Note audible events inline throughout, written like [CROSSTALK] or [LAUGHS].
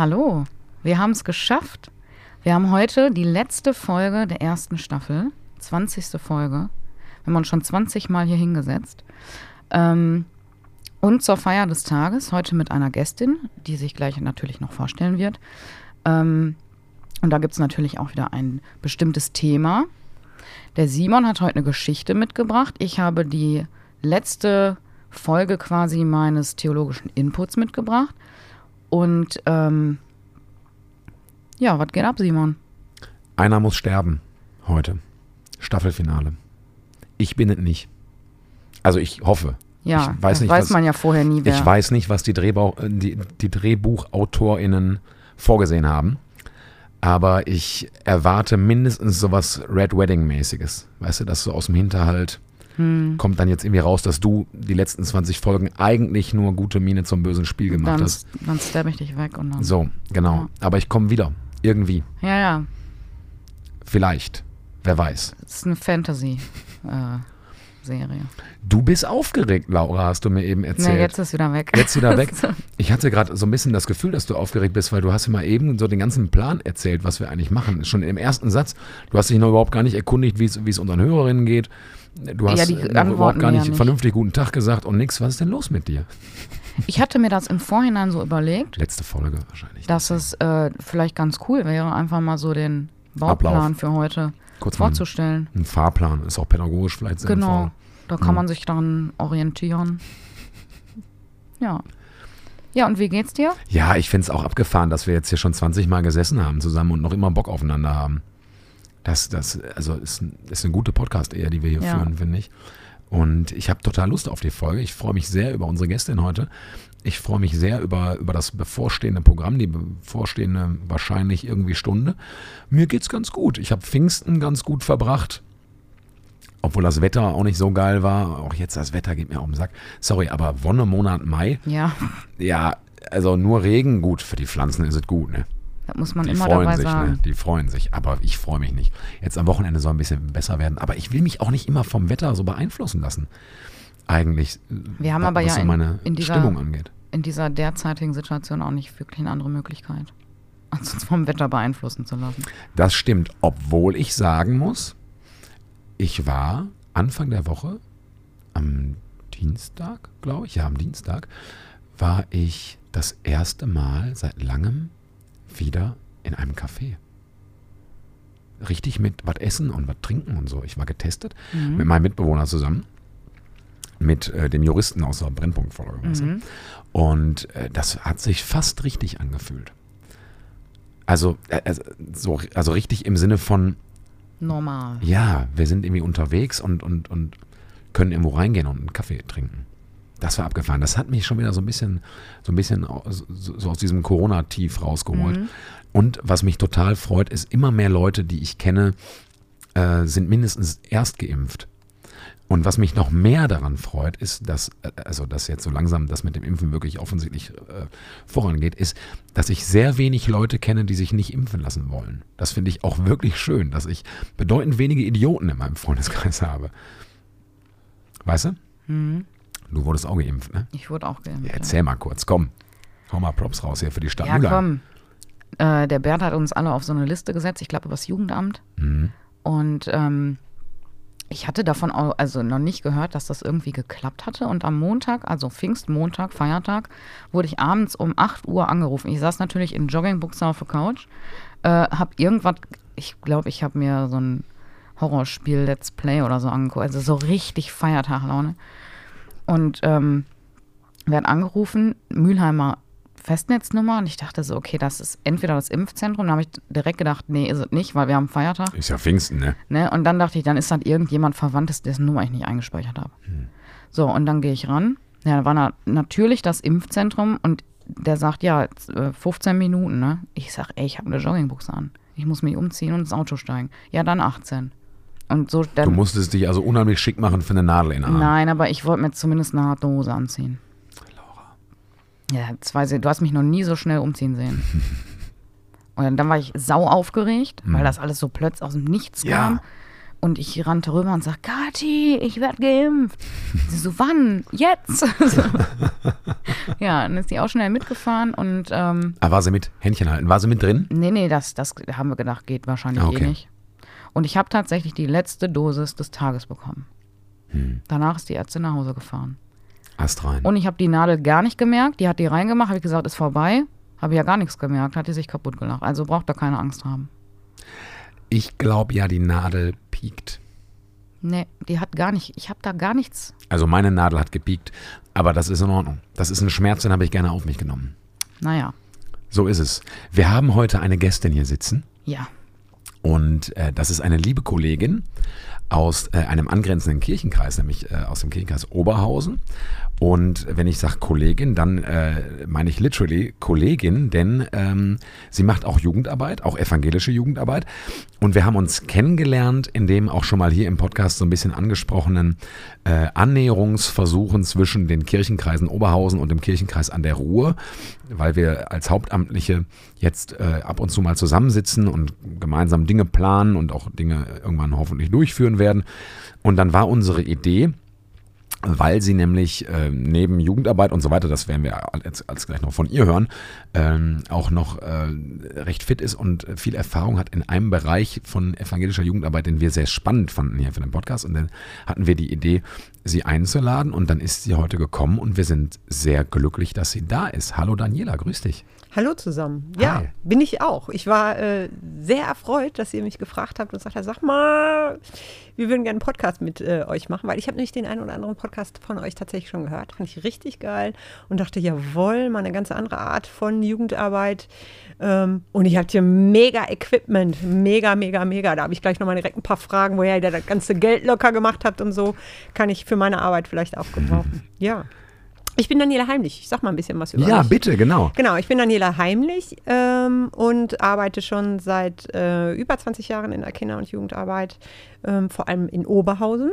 Hallo, wir haben es geschafft. Wir haben heute die letzte Folge der ersten Staffel, 20. Folge. Wir haben uns schon 20 Mal hier hingesetzt. Ähm, und zur Feier des Tages, heute mit einer Gästin, die sich gleich natürlich noch vorstellen wird. Ähm, und da gibt es natürlich auch wieder ein bestimmtes Thema. Der Simon hat heute eine Geschichte mitgebracht. Ich habe die letzte Folge quasi meines theologischen Inputs mitgebracht. Und ähm, ja, was geht ab, Simon? Einer muss sterben heute. Staffelfinale. Ich bin es nicht. Also ich hoffe. Ja, ich weiß das nicht, weiß was, man ja vorher nie, wer. Ich weiß nicht, was die, Drehbau, die, die DrehbuchautorInnen vorgesehen haben. Aber ich erwarte mindestens sowas Red Wedding-mäßiges. Weißt du, dass so aus dem Hinterhalt Hm. kommt dann jetzt irgendwie raus, dass du die letzten 20 Folgen eigentlich nur gute Miene zum bösen Spiel gemacht dann, hast. dann stab ich dich weg und dann. So, genau. Ja. Aber ich komme wieder. Irgendwie. Ja, ja. Vielleicht. Wer weiß. Es ist eine Fantasy-Serie. Du bist aufgeregt, Laura, hast du mir eben erzählt. nee, jetzt ist wieder weg. Jetzt wieder weg. [LAUGHS] Ich hatte gerade so ein bisschen das Gefühl, dass du aufgeregt bist, weil du hast ja mal eben so den ganzen Plan erzählt, was wir eigentlich machen. Schon im ersten Satz. Du hast dich noch überhaupt gar nicht erkundigt, wie es unseren Hörerinnen geht. Du hast Ja, überhaupt gar nicht, ja nicht. vernünftig guten Tag gesagt und nix. Was ist denn los mit dir? Ich hatte mir das im Vorhinein so überlegt, Letzte Folge wahrscheinlich. dass es äh, vielleicht ganz cool wäre, einfach mal so den Bauplan Ablauf. für heute Kurz vorzustellen. ein Fahrplan. Ist auch pädagogisch vielleicht sinnvoll. Genau. Da kann Ja. man sich daran orientieren. Ja. Ja, und wie geht's dir? Ja, ich finde es auch abgefahren, dass wir jetzt hier schon 20 Mal gesessen haben zusammen und noch immer Bock aufeinander haben. Das, das also ist, ist eine gute Podcast-Ehe, die wir hier Ja. führen, finde ich. Und ich habe total Lust auf die Folge. Ich freue mich sehr über unsere Gästin heute. Ich freue mich sehr über, über das bevorstehende Programm, die bevorstehende wahrscheinlich irgendwie Stunde. Mir geht's ganz gut. Ich habe Pfingsten ganz gut verbracht. Obwohl das Wetter auch nicht so geil war. Auch jetzt das Wetter geht mir auf den Sack. Sorry, aber Wonnemonat Mai, Ja, ja, also nur Regen, gut, für die Pflanzen ist es gut, ne? Das muss man Die immer freuen dabei sich, sagen. ne? Die freuen sich, aber ich freue mich nicht. Jetzt am Wochenende soll ein bisschen besser werden, aber ich will mich auch nicht immer vom Wetter so beeinflussen lassen. Eigentlich, Wir haben wa- aber was ja in- meine in dieser- Stimmung angeht. In dieser derzeitigen Situation auch nicht wirklich eine andere Möglichkeit, [LAUGHS] als uns vom Wetter beeinflussen zu lassen. Das stimmt, obwohl ich sagen muss, ich war Anfang der Woche, am Dienstag, glaube ich, ja, am Dienstag, war ich das erste Mal seit langem wieder in einem Café. Richtig mit was essen und was trinken und so. Ich war getestet Mhm. mit meinem Mitbewohner zusammen, mit äh, dem Juristen aus der Brennpunktfolge. Mhm. Und äh, das hat sich fast richtig angefühlt. Also, äh, also, so, also richtig im Sinne von, Normal. ja, wir sind irgendwie unterwegs und, und, und können irgendwo reingehen und einen Kaffee trinken. Das war abgefahren. Das hat mich schon wieder so ein bisschen, so ein bisschen so aus diesem Corona-Tief rausgeholt. Mhm. Und was mich total freut, ist immer mehr Leute, die ich kenne, äh, sind mindestens erst geimpft. Und was mich noch mehr daran freut, ist, dass, äh, also dass jetzt so langsam das mit dem Impfen wirklich offensichtlich äh, vorangeht, ist, dass ich sehr wenig Leute kenne, die sich nicht impfen lassen wollen. Das finde ich auch wirklich schön, dass ich bedeutend wenige Idioten in meinem Freundeskreis [LAUGHS] habe. Weißt du? Mhm. Du wurdest auch geimpft, ne? Ich wurde auch geimpft. Ja, ja. erzähl mal kurz, komm. Hau mal Props raus hier für die Stadt Ja, Müller. komm. Äh, der Bert hat uns alle auf so eine Liste gesetzt, ich glaube übers Jugendamt. Mhm. Und ähm, ich hatte davon auch, also noch nicht gehört, dass das irgendwie geklappt hatte. Und am Montag, also Pfingstmontag, Feiertag, wurde ich abends um 8 Uhr angerufen. Ich saß natürlich in Joggingbuchse auf der Couch, äh, hab irgendwas, ich glaube, ich habe mir so ein Horrorspiel Let's Play oder so angeguckt. Also so richtig Feiertaglaune. Und ähm, werden angerufen, Mülheimer Festnetznummer. Und ich dachte so, okay, das ist entweder das Impfzentrum. Da habe ich direkt gedacht, nee, ist es nicht, weil wir haben Feiertag. Ist ja Pfingsten, ne? Ne? Und dann dachte ich, dann ist das irgendjemand Verwandtes, dessen Nummer ich nicht eingespeichert habe. So, und dann gehe ich ran. Ja, da war na natürlich das Impfzentrum und der sagt, ja, jetzt, äh, 15 Minuten, ne? Ich sag, ey, ich habe eine Joggingbuchse an. Ich muss mich umziehen und ins Auto steigen. Ja, dann 18. Und so, Du dann, musstest dich also unheimlich schick machen für eine Nadel in den Arm. nein, aber ich wollte mir zumindest eine harte Hose anziehen. Ja, das weiß ich, du hast mich noch nie so schnell umziehen sehen. [LAUGHS] Und dann war ich sau aufgeregt, weil das alles so plötzlich aus dem Nichts Ja. kam. Und ich rannte rüber und sagte, Kathi, ich werde geimpft. Sie so, wann? Jetzt? [LAUGHS] [LAUGHS] Ja, dann ist die auch schnell mitgefahren und ähm, Ah, war sie mit Händchen halten? War sie mit drin? nee, nee, das, das haben wir gedacht, geht wahrscheinlich Ah, okay. eh nicht. Und ich habe tatsächlich die letzte Dosis des Tages bekommen. Hm. Danach ist die Ärztin nach Hause gefahren. Ast rein. Und ich habe die Nadel gar nicht gemerkt. Die hat die reingemacht, habe ich gesagt, ist vorbei. Habe ja gar nichts gemerkt, hat die sich kaputt gelacht. Also braucht da keine Angst haben. Ich glaube ja, die Nadel piekt. Nee, die hat gar nicht, ich habe da gar nichts. Also meine Nadel hat gepiekt, aber das ist in Ordnung. Das ist ein Schmerz, den habe ich gerne auf mich genommen. Naja, So ist es. Wir haben heute eine Gästin hier sitzen ja. Und äh, das ist eine liebe Kollegin aus äh, einem angrenzenden Kirchenkreis, nämlich äh, aus dem Kirchenkreis Oberhausen. Und wenn ich sage Kollegin, dann äh, meine ich literally Kollegin, denn ähm, sie macht auch Jugendarbeit, auch evangelische Jugendarbeit. Und wir haben uns kennengelernt in dem auch schon mal hier im Podcast so ein bisschen angesprochenen äh, Annäherungsversuchen zwischen den Kirchenkreisen Oberhausen und dem Kirchenkreis an der Ruhr, weil wir als Hauptamtliche jetzt äh, ab und zu mal zusammensitzen und gemeinsam Dinge planen und auch Dinge irgendwann hoffentlich durchführen werden. Und dann war unsere Idee, weil sie nämlich äh, neben Jugendarbeit und so weiter, das werden wir als, als gleich noch von ihr hören, ähm, auch noch äh, recht fit ist und viel Erfahrung hat in einem Bereich von evangelischer Jugendarbeit, den wir sehr spannend fanden hier für den Podcast. Und dann hatten wir die Idee, sie einzuladen und dann ist sie heute gekommen und wir sind sehr glücklich, dass sie da ist. Hallo Daniela, grüß dich. Hallo zusammen. Ja, Hi. bin ich auch. Ich war äh, sehr erfreut, dass ihr mich gefragt habt und sagt, sag mal, wir würden gerne einen Podcast mit äh, euch machen, weil ich habe nämlich den einen oder anderen Podcast von euch tatsächlich schon gehört. Fand ich richtig geil und dachte, jawohl, mal eine ganz andere Art von Jugendarbeit. Ähm, und ich habt hier mega Equipment, mega, mega, mega. Da habe ich gleich nochmal direkt ein paar Fragen, woher ihr das ganze Geld locker gemacht habt und so. Kann ich für meine Arbeit vielleicht auch gebrauchen. [LAUGHS] Ja. Ich bin Daniela Heimlich. Ich sag mal ein bisschen was über Ja, mich. bitte, genau. Genau, ich bin Daniela Heimlich ähm, und arbeite schon seit äh, über 20 Jahren in der Kinder- und Jugendarbeit, ähm, vor allem in Oberhausen.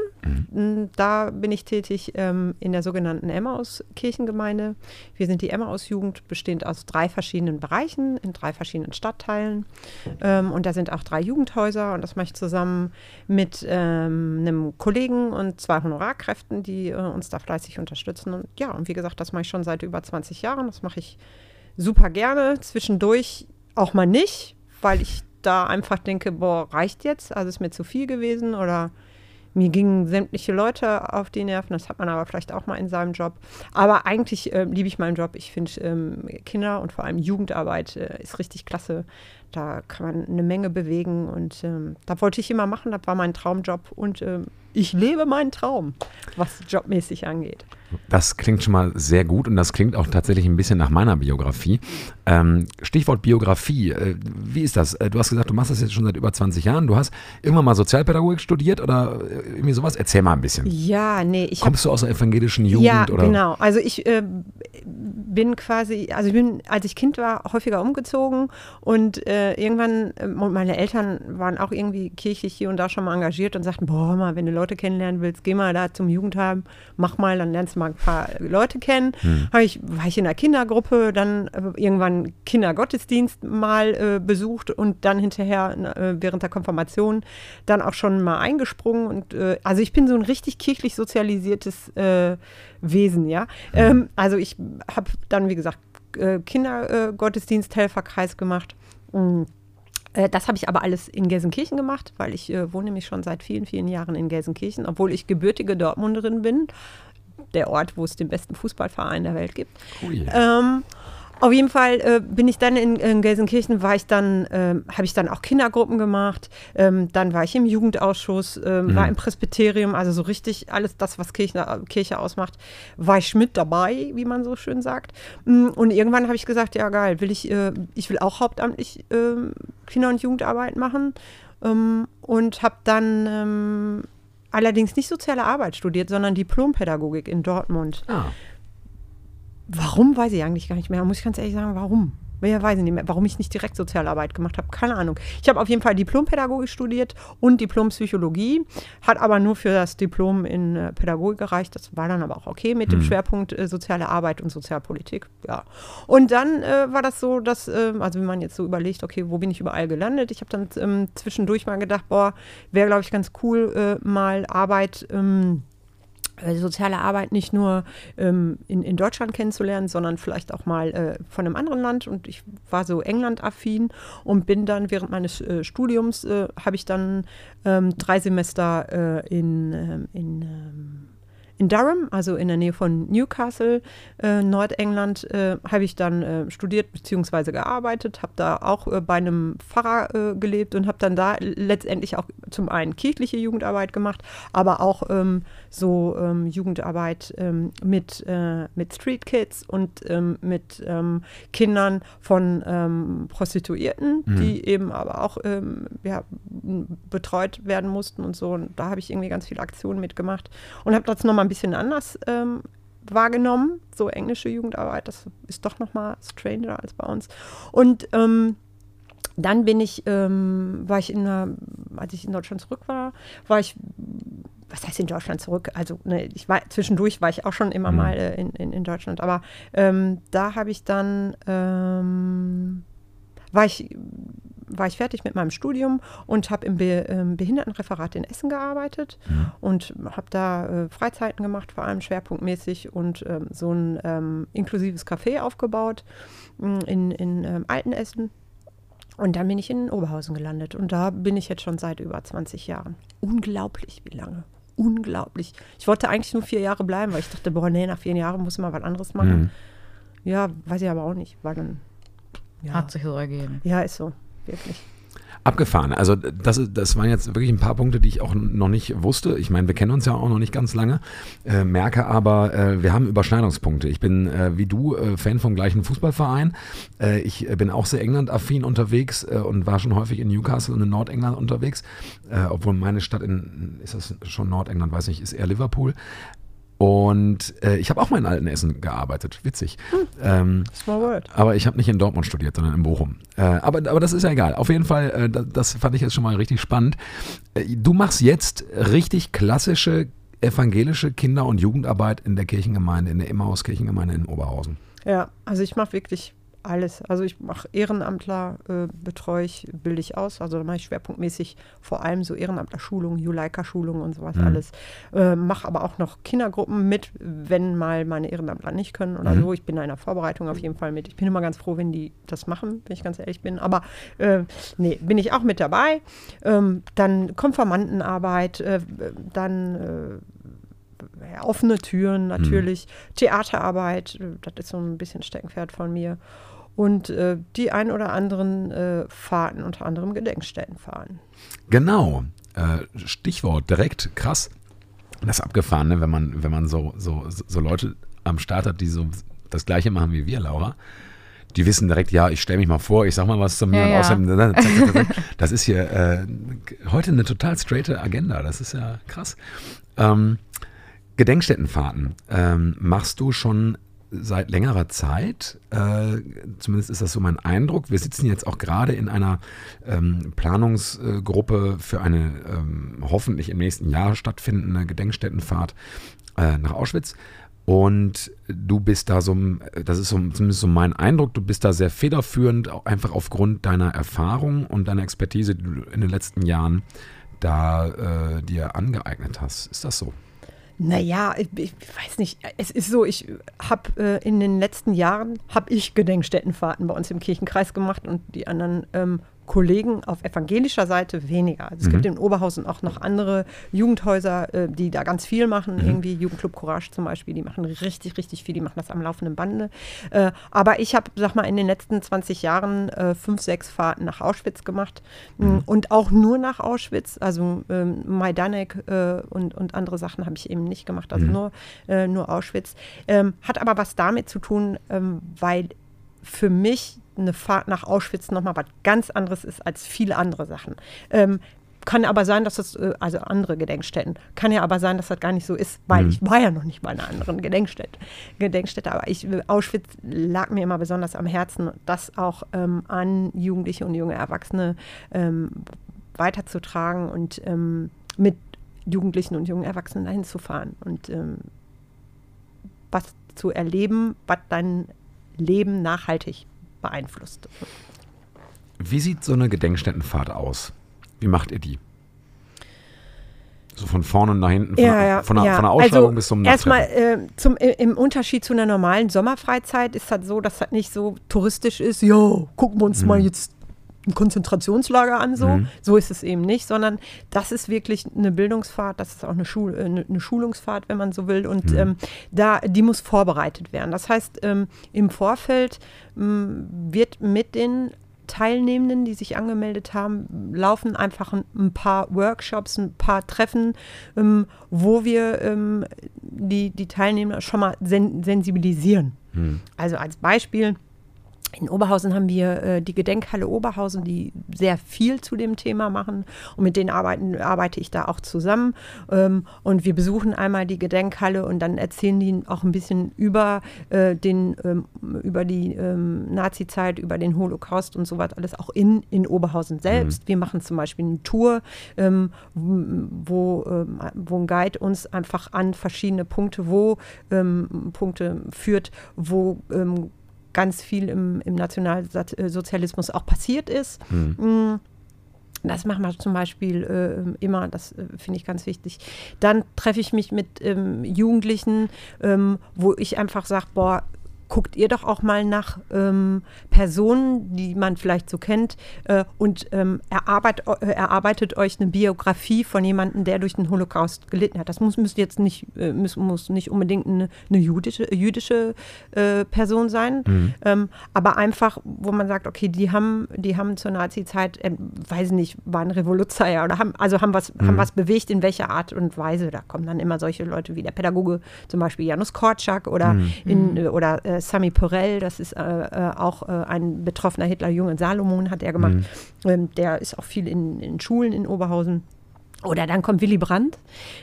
Mm, Da bin ich tätig ähm, in der sogenannten Emmaus-Kirchengemeinde. Wir sind die Emmaus-Jugend, bestehend aus drei verschiedenen Bereichen, in drei verschiedenen Stadtteilen. Ähm, und da sind auch drei Jugendhäuser und das mache ich zusammen mit ähm, einem Kollegen und zwei Honorarkräften, die äh, uns da fleißig unterstützen. Und ja, und wie gesagt, das mache ich schon seit über 20 Jahren. Das mache ich super gerne. Zwischendurch auch mal nicht, weil ich da einfach denke, boah, reicht jetzt? Also ist mir zu viel gewesen oder mir gingen sämtliche Leute auf die Nerven. Das hat man aber vielleicht auch mal in seinem Job. Aber eigentlich äh, liebe ich meinen Job. Ich finde ähm, Kinder und vor allem Jugendarbeit äh, ist richtig klasse. Da kann man eine Menge bewegen und ähm, da wollte ich immer machen. Das war mein Traumjob und ähm, ich lebe meinen Traum, was jobmäßig angeht. Das klingt schon mal sehr gut und das klingt auch tatsächlich ein bisschen nach meiner Biografie. Ähm, Stichwort Biografie. Äh, wie ist das? Äh, du hast gesagt, du machst das jetzt schon seit über 20 Jahren. Du hast irgendwann mal Sozialpädagogik studiert oder äh, irgendwie sowas? Erzähl mal ein bisschen. Ja, nee, ich Kommst du aus der evangelischen Jugend? Ja, oder? genau. Also ich äh, bin quasi, also ich bin, als ich Kind war, häufiger umgezogen und äh, irgendwann, äh, meine Eltern waren auch irgendwie kirchlich hier und da schon mal engagiert und sagten, boah, mal, wenn du Leute kennenlernen willst, geh mal da zum Jugendheim, mach mal, dann lernst du mal ein paar Leute kennen. Hab ich, war ich in der Kindergruppe, dann äh, irgendwann Kindergottesdienst mal äh, besucht und dann hinterher äh, während der Konfirmation dann auch schon mal eingesprungen und äh, also ich bin so ein richtig kirchlich sozialisiertes äh, Wesen, ja. Ähm, also ich habe dann, wie gesagt, Kindergottesdienst-Helferkreis gemacht. Mm. Äh, Das habe ich aber alles in Gelsenkirchen gemacht, weil ich äh, wohne nämlich schon seit vielen, vielen Jahren in Gelsenkirchen, obwohl ich gebürtige Dortmunderin bin. Der Ort, wo es den besten Fußballverein der Welt gibt. Ui. Ähm, auf jeden Fall äh, bin ich dann in, in Gelsenkirchen, war ich dann, ähm, habe ich dann auch Kindergruppen gemacht, ähm, dann war ich im Jugendausschuss, ähm, war im Presbyterium, also so richtig alles das, was Kirche, Kirche ausmacht, war ich mit dabei, wie man so schön sagt. Mm, Und irgendwann habe ich gesagt, ja geil, will ich, äh, ich will auch hauptamtlich ähm, Kinder- und Jugendarbeit machen. Ähm, und habe dann ähm, allerdings nicht soziale Arbeit studiert, sondern Diplompädagogik in Dortmund. Ah, Warum, weiß ich eigentlich gar nicht mehr. Muss ich ganz ehrlich sagen, warum? Ja, weiß ich nicht mehr, warum ich nicht direkt Sozialarbeit gemacht habe. Keine Ahnung. Ich habe auf jeden Fall Diplompädagogik studiert und Diplompsychologie, hat aber nur für das Diplom in äh, Pädagogik gereicht. Das war dann aber auch okay mit dem Mhm. Schwerpunkt äh, soziale Arbeit und Sozialpolitik. Ja. Und dann äh, war das so, dass, äh, also wenn man jetzt so überlegt, okay, wo bin ich überall gelandet? Ich habe dann ähm, zwischendurch mal gedacht, boah, wäre, glaube ich, ganz cool, äh, mal Arbeit. Ähm, äh, soziale Arbeit nicht nur ähm, in, in Deutschland kennenzulernen, sondern vielleicht auch mal äh, von einem anderen Land. Und ich war so England-affin und bin dann während meines äh, Studiums, äh, habe ich dann ähm, drei Semester äh, in, ähm, in, ähm, in Durham, also in der Nähe von Newcastle, äh, Nordengland, äh, habe ich dann äh, studiert bzw. gearbeitet, habe da auch äh, bei einem Pfarrer äh, gelebt und habe dann da letztendlich auch zum einen kirchliche Jugendarbeit gemacht, aber auch ähm, so ähm, Jugendarbeit ähm, mit, äh, mit Street Kids und ähm, mit ähm, Kindern von ähm, Prostituierten, Mhm. die eben aber auch ja, betreut werden mussten und so. Und da habe ich irgendwie ganz viele Aktionen mitgemacht und habe das nochmal ein bisschen anders ähm, wahrgenommen. So englische Jugendarbeit, das ist doch nochmal stranger als bei uns. Und ähm, dann bin ich, ähm, war ich in einer, als ich in Deutschland zurück war, war ich, was heißt in Deutschland zurück? Also ne, ich war zwischendurch war ich auch schon immer Mhm. mal äh, in, in, in Deutschland, aber ähm, da habe ich dann ähm, war ich war ich fertig mit meinem Studium und habe im Be ähm, Behindertenreferat in Essen gearbeitet Mhm. und habe da äh, Freizeiten gemacht, vor allem schwerpunktmäßig und ähm, so ein ähm, inklusives Café aufgebaut mh, in, in ähm, Altenessen. Und dann bin ich in Oberhausen gelandet und da bin ich jetzt schon seit über 20 Jahren. Unglaublich, wie lange. Unglaublich. Ich wollte eigentlich nur vier Jahre bleiben, weil ich dachte, boah, nee, nach vier Jahren muss man was anderes machen. Mhm. Ja, weiß ich aber auch nicht, weil dann. Ja, Hat sich so ergeben. ja ist so, wirklich. Abgefahren. Also das, das waren jetzt wirklich ein paar Punkte, die ich auch noch nicht wusste. Ich meine, wir kennen uns ja auch noch nicht ganz lange, äh, merke aber, äh, wir haben Überschneidungspunkte. Ich bin äh, wie du äh, Fan vom gleichen Fußballverein. Äh, ich bin auch sehr England-affin unterwegs äh, und war schon häufig in Newcastle und in Nordengland unterwegs, obwohl meine Stadt in, ist das schon Nordengland, weiß nicht, ist eher Liverpool. Und äh, ich habe auch mal in Altenessen gearbeitet, witzig. Ähm, Small World. aber ich habe nicht in Dortmund studiert, sondern in Bochum. Äh, aber, aber das ist ja egal. Auf jeden Fall, äh, das, das fand ich jetzt schon mal richtig spannend. Äh, du machst jetzt richtig klassische evangelische Kinder- und Jugendarbeit in der Kirchengemeinde, in der Emmaus Kirchengemeinde in Oberhausen. Ja, also ich mache wirklich alles. Also ich mache Ehrenamtler, äh, betreue ich, bilde ich aus. Also da mache ich schwerpunktmäßig vor allem so Ehrenamtler-Schulungen, Juleika-Schulungen und sowas Mhm. alles. Äh, mache aber auch noch Kindergruppen mit, wenn mal meine Ehrenamtler nicht können oder Mhm. so. Ich bin da in der Vorbereitung auf jeden Fall mit. Ich bin immer ganz froh, wenn die das machen, wenn ich ganz ehrlich bin. Aber äh, nee, bin ich auch mit dabei. Ähm, dann Konfirmandenarbeit, äh, dann äh, offene Türen natürlich, Theaterarbeit, äh, das ist so ein bisschen Steckenpferd von mir. Und äh, die ein oder anderen äh, Fahrten, unter anderem Gedenkstättenfahrten. Genau. Äh, Stichwort direkt krass. Das ist abgefahren, ne? wenn man, wenn man so, so, so Leute am Start hat, die so das Gleiche machen wie wir, Laura. Die wissen direkt, ja, ich stelle mich mal vor, ich sag mal was zu mir Ja, und ja. außerdem, ne, zack. [LAUGHS] das ist hier äh, heute eine total straighte Agenda, das ist ja krass. Ähm, Gedenkstättenfahrten ähm, machst du schon seit längerer Zeit. Äh, zumindest ist das so mein Eindruck. Wir sitzen jetzt auch gerade in einer ähm, Planungsgruppe für eine ähm, hoffentlich im nächsten Jahr stattfindende Gedenkstättenfahrt äh, nach Auschwitz. Und du bist da so, das ist so, zumindest so mein Eindruck, du bist da sehr federführend, einfach aufgrund deiner Erfahrung und deiner Expertise, die du in den letzten Jahren da äh, dir angeeignet hast. Ist das so? Naja, ich, ich weiß nicht. Es ist so, ich habe äh, in den letzten Jahren, habe ich Gedenkstättenfahrten bei uns im Kirchenkreis gemacht und die anderen ähm, Kollegen auf evangelischer Seite weniger. Also es Mhm. gibt in Oberhausen auch noch andere Jugendhäuser, äh, die da ganz viel machen. Irgendwie Jugendclub Courage zum Beispiel, die machen richtig, richtig viel. Die machen das am laufenden Bande. Äh, aber ich habe, sag mal, in den letzten 20 Jahren äh, fünf, sechs Fahrten nach Auschwitz gemacht Mhm. und auch nur nach Auschwitz. Also ähm, Majdanek äh, und, und andere Sachen habe ich eben nicht gemacht. Also Mhm. nur, äh, nur Auschwitz. Ähm, hat aber was damit zu tun, ähm, weil für mich eine Fahrt nach Auschwitz nochmal was ganz anderes ist als viele andere Sachen. Ähm, kann aber sein, dass das, äh, also andere Gedenkstätten, kann ja aber sein, dass das gar nicht so ist, weil Mhm. ich war ja noch nicht bei einer anderen Gedenkstätte. Gedenkstätte aber ich, Auschwitz lag mir immer besonders am Herzen, das auch ähm, an Jugendliche und junge Erwachsene ähm, weiterzutragen und ähm, mit Jugendlichen und jungen Erwachsenen dahin zu fahren und ähm, was zu erleben, was dein Leben nachhaltig beeinflusst. Wie sieht so eine Gedenkstättenfahrt aus? Wie macht ihr die? So von vorne nach hinten, von, der, von, der, von der Ausschreibung also bis zum Erstmal äh, zum, im Unterschied zu einer normalen Sommerfreizeit ist das so, dass das nicht so touristisch ist. Jo, gucken wir uns mal jetzt ein Konzentrationslager an, so. Mhm. So ist es eben nicht, sondern das ist wirklich eine Bildungsfahrt, das ist auch eine, Schul äh, eine, eine Schulungsfahrt, wenn man so will. Und Mhm. ähm, da, die muss vorbereitet werden. Das heißt, ähm, im Vorfeld ähm, wird mit den Teilnehmenden, die sich angemeldet haben, laufen einfach ein, ein paar Workshops, ein paar Treffen, ähm, wo wir ähm, die, die Teilnehmer schon mal sen sensibilisieren. Hm. Also als Beispiel, in Oberhausen haben wir äh, die Gedenkhalle Oberhausen, die sehr viel zu dem Thema machen. Und mit denen arbeiten, arbeite ich da auch zusammen. Ähm, und wir besuchen einmal die Gedenkhalle und dann erzählen die auch ein bisschen über, äh, den, ähm, über die ähm, Nazi-Zeit, über den Holocaust und so was alles auch in, in Oberhausen selbst. Wir machen zum Beispiel eine Tour, ähm, wo, ähm, wo ein Guide uns einfach an verschiedene Punkte, wo ähm, Punkte führt, wo ähm, ganz viel im, im Nationalsozialismus auch passiert ist. Mm, Das machen wir zum Beispiel äh, immer, das äh, finde ich ganz wichtig. Dann treffe ich mich mit ähm, Jugendlichen, ähm, wo ich einfach sage, boah, guckt ihr doch auch mal nach ähm, Personen, die man vielleicht so kennt äh, und ähm, erarbeit, äh, erarbeitet euch eine Biografie von jemandem, der durch den Holocaust gelitten hat. Das muss, muss jetzt nicht, äh, muss, muss nicht unbedingt eine, eine jüdische, jüdische äh, Person sein, ähm, aber einfach, wo man sagt, okay, die haben, die haben zur Nazi-Zeit, äh, weiß nicht, waren Revoluzer oder haben, also haben was, haben was bewegt, in welcher Art und Weise. Da kommen dann immer solche Leute wie der Pädagoge, zum Beispiel Janusz Korczak oder, in, äh, oder äh, Sami Perel, das ist äh, äh, auch äh, ein betroffener Hitlerjunge, Salomon hat er gemacht. Ähm, der ist auch viel in, in Schulen in Oberhausen. Oder dann kommt Willy Brandt.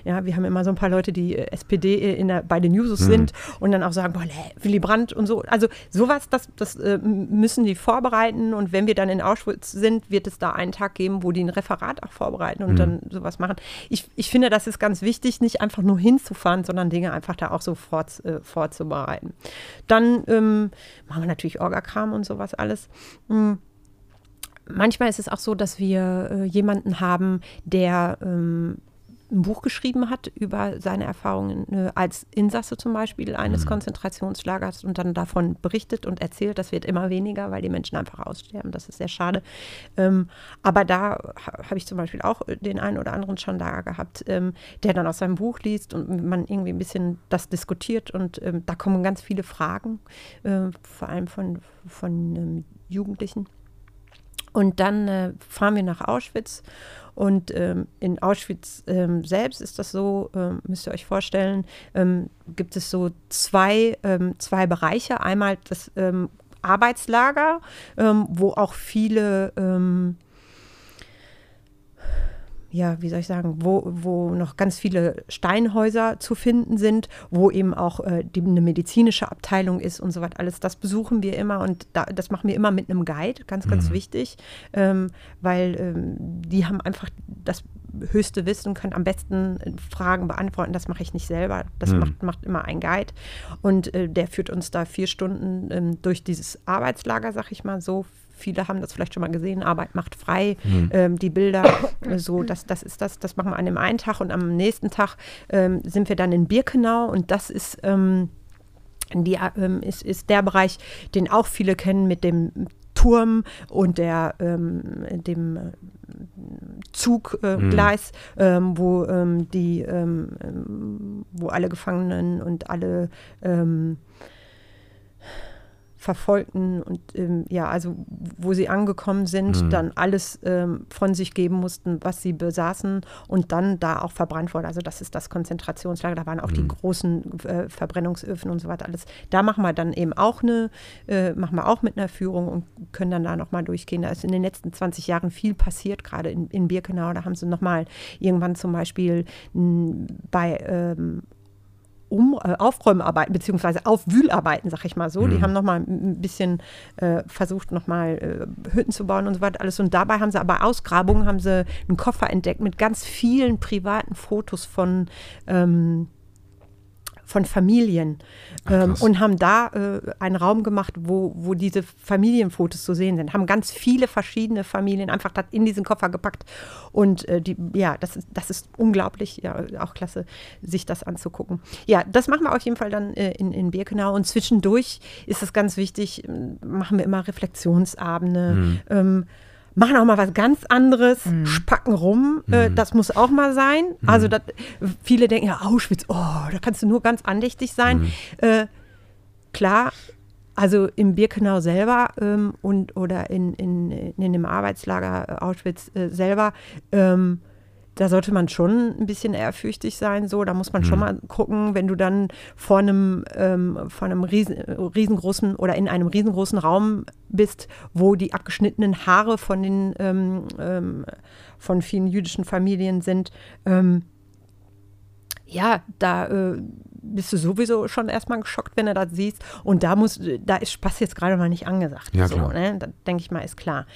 Ja, wir haben immer so ein paar Leute, die äh, SPD in der, bei den Jusos sind und dann auch sagen, boah, Willy Brandt und so. Also sowas, das, das äh, müssen die vorbereiten und wenn wir dann in Auschwitz sind, wird es da einen Tag geben, wo die ein Referat auch vorbereiten und dann sowas machen. Ich, ich finde, das ist ganz wichtig, nicht einfach nur hinzufahren, sondern Dinge einfach da auch so fort, äh, vorzubereiten. Dann ähm, machen wir natürlich Orgakram und sowas alles. Mm. Manchmal ist es auch so, dass wir äh, jemanden haben, der ähm, ein Buch geschrieben hat über seine Erfahrungen äh, als Insasse zum Beispiel eines Konzentrationslagers und dann davon berichtet und erzählt. Das wird immer weniger, weil die Menschen einfach aussterben. Das ist sehr schade. Ähm, aber da ha habe ich zum Beispiel auch den einen oder anderen schon da gehabt, ähm, der dann aus seinem Buch liest und man irgendwie ein bisschen das diskutiert und ähm, da kommen ganz viele Fragen, äh, vor allem von, von ähm, Jugendlichen. Und dann äh, fahren wir nach Auschwitz. Und ähm, in Auschwitz ähm, selbst ist das so, ähm, müsst ihr euch vorstellen, ähm, gibt es so zwei, ähm, zwei Bereiche. Einmal das ähm, Arbeitslager, wo auch viele ja, wie soll ich sagen, wo, wo noch ganz viele Steinhäuser zu finden sind, wo eben auch äh, die, eine medizinische Abteilung ist und so weiter. Alles das besuchen wir immer und da, das machen wir immer mit einem Guide, ganz, ganz wichtig, ähm, weil ähm, die haben einfach das höchste Wissen können am besten äh, Fragen beantworten. Das mache ich nicht selber. Das macht, macht immer ein Guide. Und äh, der führt uns da vier Stunden ähm, durch dieses Arbeitslager, sag ich mal so. Viele haben das vielleicht schon mal gesehen, Arbeit macht frei, ähm, die Bilder, [COUGHS] äh, so, das, das ist das, das machen wir an dem einen Tag und am nächsten Tag ähm, sind wir dann in Birkenau und das ist, ähm, die, ähm, ist, ist der Bereich, den auch viele kennen mit dem Turm und der, ähm, dem äh, Zuggleis, äh, ähm, wo ähm, die, wo alle Gefangenen und alle ähm, Verfolgten und ähm, ja, also wo sie angekommen sind, Mhm. dann alles ähm, von sich geben mussten, was sie besaßen und dann da auch verbrannt wurde. Also das ist das Konzentrationslager, da waren auch Mhm. die großen äh, Verbrennungsöfen und so weiter alles. Da machen wir dann eben auch eine, äh, machen wir auch mit einer Führung und können dann da nochmal durchgehen. Da ist in den letzten 20 Jahren viel passiert, gerade in, in Birkenau. Da haben sie nochmal irgendwann zum Beispiel mh, bei ähm, um, äh, Aufräumarbeiten beziehungsweise Aufwühlarbeiten, sag ich mal so. Die Mhm. haben nochmal ein bisschen äh, versucht, nochmal äh, Hütten zu bauen und so weiter alles. Und dabei haben sie aber Ausgrabungen, haben sie einen Koffer entdeckt mit ganz vielen privaten Fotos von ähm, von Familien ähm, und haben da äh, einen Raum gemacht, wo, wo diese Familienfotos zu sehen sind. Haben ganz viele verschiedene Familien einfach da in diesen Koffer gepackt. Und äh, die, ja, das ist, das ist unglaublich, ja, auch klasse, sich das anzugucken. Ja, das machen wir auf jeden Fall dann äh, in, in Birkenau. Und zwischendurch ist es ganz wichtig, machen wir immer Reflexionsabende. Mhm. Ähm, machen auch mal was ganz anderes, spacken rum, äh, Mhm. das muss auch mal sein. Also das, viele denken ja, Auschwitz, oh, da kannst du nur ganz andächtig sein. Mhm. Äh, klar, also im Birkenau selber ähm, und oder in, in, in dem Arbeitslager Auschwitz äh, selber, ähm, da sollte man schon ein bisschen ehrfürchtig sein. So, da muss man schon mal gucken, wenn du dann vor einem, ähm, vor einem riesen, riesengroßen oder in einem riesengroßen Raum bist, wo die abgeschnittenen Haare von den ähm, ähm, von vielen jüdischen Familien sind. Ähm, ja, da äh, bist du sowieso schon erstmal geschockt, wenn du das siehst. Und da muss, da ist Spaß jetzt gerade mal nicht angesagt. Ja, so, ne? Da denke ich mal, ist klar.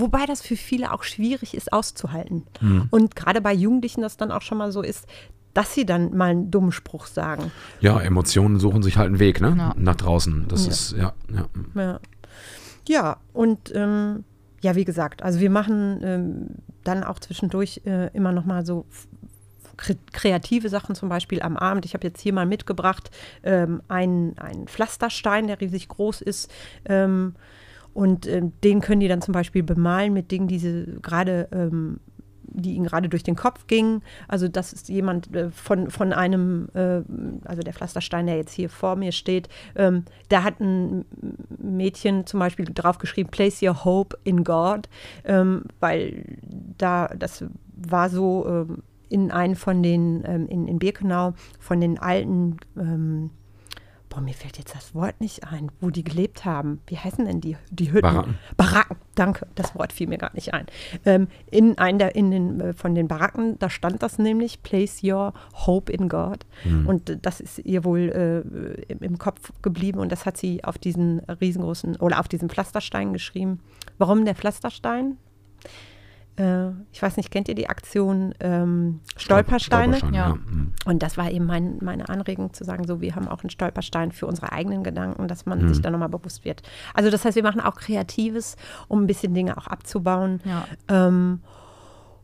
Wobei das für viele auch schwierig ist auszuhalten. Mhm. Und gerade bei Jugendlichen das dann auch schon mal so ist, dass sie dann mal einen dummen Spruch sagen. Ja, Emotionen suchen sich halt einen Weg, ne? Ja. Nach draußen. Das Ja. ist, ja, ja. Ja, ja und ähm, ja, wie gesagt, also wir machen ähm, dann auch zwischendurch äh, immer noch mal so kreative Sachen, zum Beispiel am Abend. Ich habe jetzt hier mal mitgebracht ähm, einen, einen Pflasterstein, der riesig groß ist. Ähm, und ähm, den können die dann zum Beispiel bemalen mit Dingen, die sie gerade ähm, die ihnen gerade durch den Kopf gingen. Also das ist jemand äh, von, von einem, äh, also der Pflasterstein, der jetzt hier vor mir steht, ähm, da hat ein Mädchen zum Beispiel drauf geschrieben, place your hope in God, ähm, weil da, das war so ähm, in einen von den, ähm, in, in Birkenau, von den alten, ähm, boah, mir fällt jetzt das Wort nicht ein, wo die gelebt haben. Wie heißen denn die, die Hütten? Baracken. Baracken, danke, das Wort fiel mir gerade nicht ein. Ähm, in einem der, in den, äh, von den Baracken, da stand das nämlich, place your hope in God. Und äh, das ist ihr wohl äh, im, im Kopf geblieben und das hat sie auf diesen riesengroßen, oder auf diesen Pflasterstein geschrieben. Warum der Pflasterstein? Äh, ich weiß nicht, kennt ihr die Aktion ähm, Stolpersteine? Stolperstein, Ja. ja. Mhm. Und das war eben mein, meine Anregung zu sagen, so wir haben auch einen Stolperstein für unsere eigenen Gedanken, dass man Mhm. sich da nochmal bewusst wird. Also das heißt, wir machen auch Kreatives, um ein bisschen Dinge auch abzubauen. Ja. Ähm,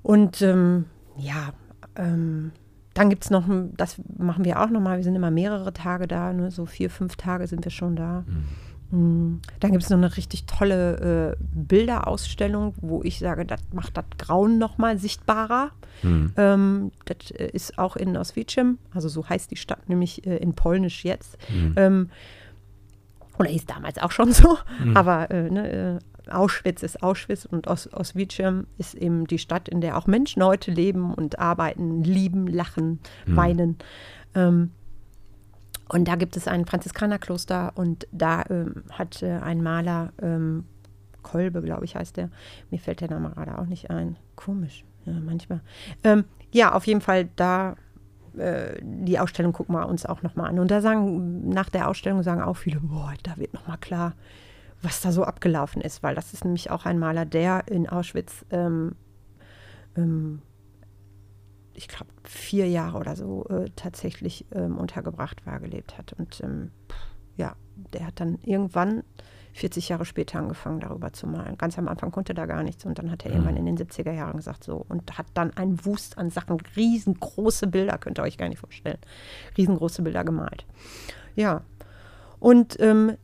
und ähm, ja, ähm, dann gibt es noch, ein- das machen wir auch nochmal, wir sind immer mehrere Tage da, ne? so vier, fünf Tage sind wir schon da. Mm, Dann gibt es noch eine richtig tolle äh, Bilderausstellung, wo ich sage, das macht das Grauen nochmal sichtbarer. Mhm. Ähm, das äh, ist auch in Oswiecim, also so heißt die Stadt nämlich äh, in Polnisch jetzt. Mhm. Ähm, oder hieß damals auch schon [LAUGHS] so, aber äh, ne, äh, Auschwitz ist Auschwitz und Os Oswiecim ist eben die Stadt, in der auch Menschen heute leben und arbeiten, lieben, lachen, weinen. Ähm, und da gibt es ein Franziskanerkloster und da ähm, hat äh, ein Maler, ähm, Kolbe, glaube ich, heißt der. Mir fällt der Name gerade auch nicht ein. Komisch, ja, manchmal. Ähm, ja, auf jeden Fall da. äh, Die Ausstellung gucken wir uns auch nochmal an. Und da sagen, nach der Ausstellung sagen auch viele, boah, da wird nochmal klar, was da so abgelaufen ist, weil das ist nämlich auch ein Maler, der in Auschwitz ähm, ähm, ich glaube, vier Jahre oder so äh, tatsächlich ähm, untergebracht war, gelebt hat. Und ähm, ja, der hat dann irgendwann 40 Jahre später angefangen, darüber zu malen. Ganz am Anfang konnte er da gar nichts. Und dann hat er irgendwann in den 70er Jahren gesagt, so, und hat dann einen Wust an Sachen, riesengroße Bilder, könnt ihr euch gar nicht vorstellen, riesengroße Bilder gemalt. Ja, und ähm,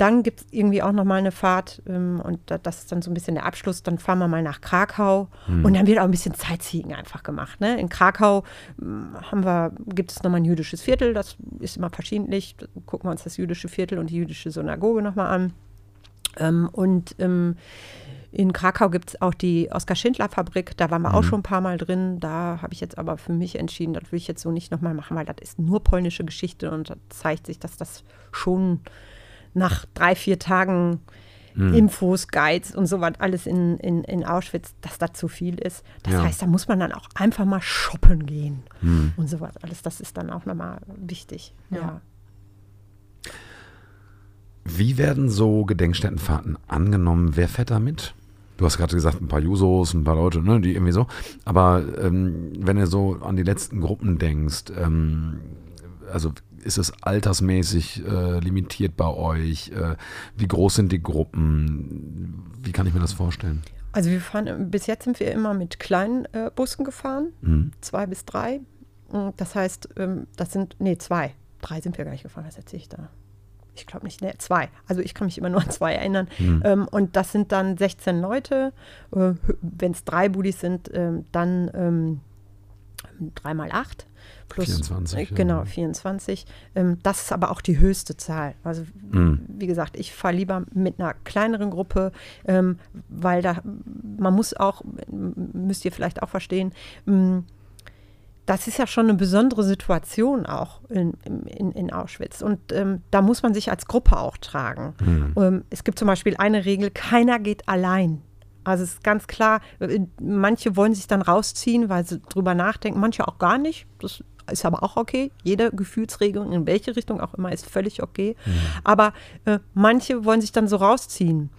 dann gibt es irgendwie auch nochmal eine Fahrt ähm, und da, das ist dann so ein bisschen der Abschluss. Dann fahren wir mal nach Krakau Hm. und dann wird auch ein bisschen Sightseeing einfach gemacht. Ne? In Krakau ähm, haben wir, gibt es nochmal ein jüdisches Viertel, das ist immer verschiedentlich. Da Gucken wir uns das jüdische Viertel und die jüdische Synagoge nochmal an. Ähm, und ähm, in Krakau gibt es auch die Oskar-Schindler-Fabrik. Da waren wir auch schon ein paar Mal drin. Da habe ich jetzt aber für mich entschieden, das will ich jetzt so nicht nochmal machen, weil das ist nur polnische Geschichte und da zeigt sich, dass das schon nach drei, vier Tagen Infos, Guides und so was alles in, in, in Auschwitz, dass das zu viel ist. Das Ja. heißt, da muss man dann auch einfach mal shoppen gehen und so was alles. Das ist dann auch nochmal wichtig. ja. Wie werden so Gedenkstättenfahrten angenommen? Wer fährt da mit? Du hast gerade gesagt, ein paar Jusos, ein paar Leute, ne, die irgendwie so. Aber ähm, wenn du so an die letzten Gruppen denkst, ähm, also ist es altersmäßig äh, limitiert bei euch? Äh, wie groß sind die Gruppen? Wie kann ich mir das vorstellen? Also wir fahren, bis jetzt sind wir immer mit kleinen äh, Bussen gefahren, Mhm. zwei bis drei. Das heißt, ähm, das sind, nee, zwei. Drei sind wir gar nicht gefahren, was erzähle ich da? Ich glaube nicht, nee, zwei. Also ich kann mich immer nur an zwei erinnern. Ähm, und das sind dann 16 Leute. Äh, Wenn es drei Buddies sind, ähm, dann ähm, drei mal acht. Plus, 24, äh, ja. Genau, 24. Ähm, das ist aber auch die höchste Zahl. Also Mhm. wie gesagt, ich fahre lieber mit einer kleineren Gruppe, ähm, weil da, man muss auch, müsst ihr vielleicht auch verstehen, m, das ist ja schon eine besondere Situation auch in, in, in Auschwitz. Und ähm, da muss man sich als Gruppe auch tragen. Ähm, es gibt zum Beispiel eine Regel, keiner geht allein. Also es ist ganz klar, äh, manche wollen sich dann rausziehen, weil sie drüber nachdenken, manche auch gar nicht. Das ist aber auch okay. Jede Gefühlsregung, in welche Richtung auch immer, ist völlig okay. Aber äh, manche wollen sich dann so rausziehen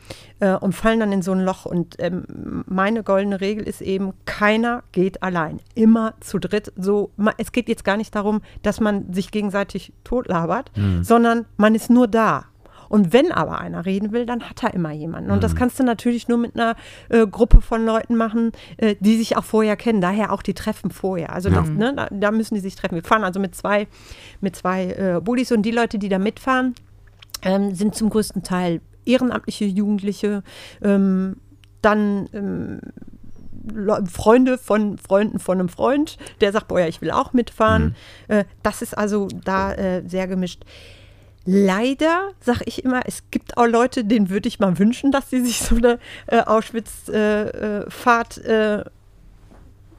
äh, und fallen dann in so ein Loch. Und ähm, meine goldene Regel ist eben, keiner geht allein. Immer zu dritt. So, ma- es geht jetzt gar nicht darum, dass man sich gegenseitig totlabert, sondern man ist nur da. Und wenn aber einer reden will, dann hat er immer jemanden. Und das kannst du natürlich nur mit einer äh, Gruppe von Leuten machen, äh, die sich auch vorher kennen. Daher auch die Treffen vorher. Also Ja. das, ne, da, da müssen die sich treffen. Wir fahren also mit zwei, mit zwei äh, Buddies und die Leute, die da mitfahren, ähm, sind zum größten Teil ehrenamtliche Jugendliche. Ähm, dann ähm, Freunde von Freunden von einem Freund, der sagt, boah, ja, ich will auch mitfahren. Äh, das ist also da äh, sehr gemischt. Leider sage ich immer, es gibt auch Leute, denen würde ich mal wünschen, dass sie sich so eine äh, Auschwitz-Fahrt äh,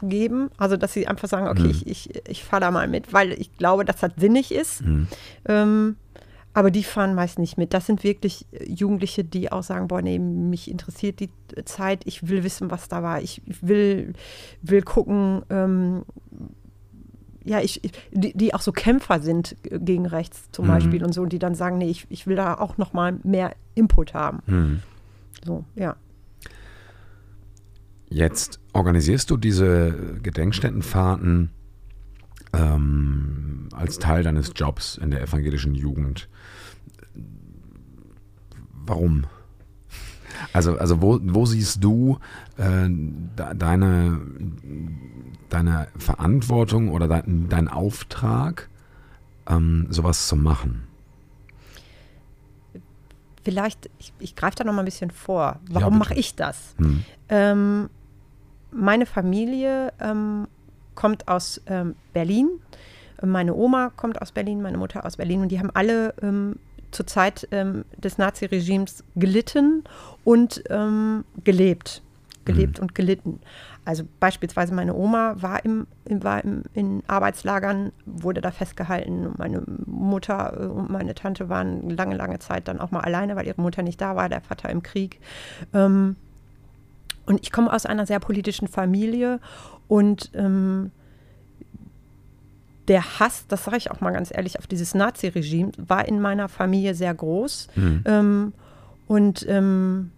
geben. Also, dass sie einfach sagen, okay, ich, ich, ich fahre da mal mit, weil ich glaube, dass das sinnig ist. Ähm, aber die fahren meist nicht mit. Das sind wirklich äh, Jugendliche, die auch sagen, boah, nee, mich interessiert die äh, Zeit, ich will wissen, was da war. Ich will, will gucken, ähm, ja, ich, die, die auch so Kämpfer sind äh, gegen rechts zum Beispiel und so, und die dann sagen, nee, ich, ich will da auch noch mal mehr Input haben. Mhm. So, ja. Jetzt organisierst du diese Gedenkstättenfahrten ähm, als Teil deines Jobs in der evangelischen Jugend. Warum? Also, also wo, wo siehst du äh, de- deine, deine Verantwortung oder dein, deinen Auftrag, ähm, sowas zu machen? Vielleicht, ich, ich greife da noch mal ein bisschen vor. Warum bitte. mache ich das? Hm. Ähm, meine Familie ähm, kommt aus ähm, Berlin. Meine Oma kommt aus Berlin, meine Mutter aus Berlin und die haben alle ähm, zur Zeit ähm, des Naziregimes gelitten und ähm, gelebt. Gelebt und gelitten. Also beispielsweise meine Oma war, im, war im, in Arbeitslagern, wurde da festgehalten. Meine Mutter äh, und meine Tante waren lange, lange Zeit dann auch mal alleine, weil ihre Mutter nicht da war, der Vater im Krieg. Ähm, und ich komme aus einer sehr politischen Familie und ähm, der Hass, das sage ich auch mal ganz ehrlich, auf dieses Nazi-Regime war in meiner Familie sehr groß. Mhm. Ähm, und ähm,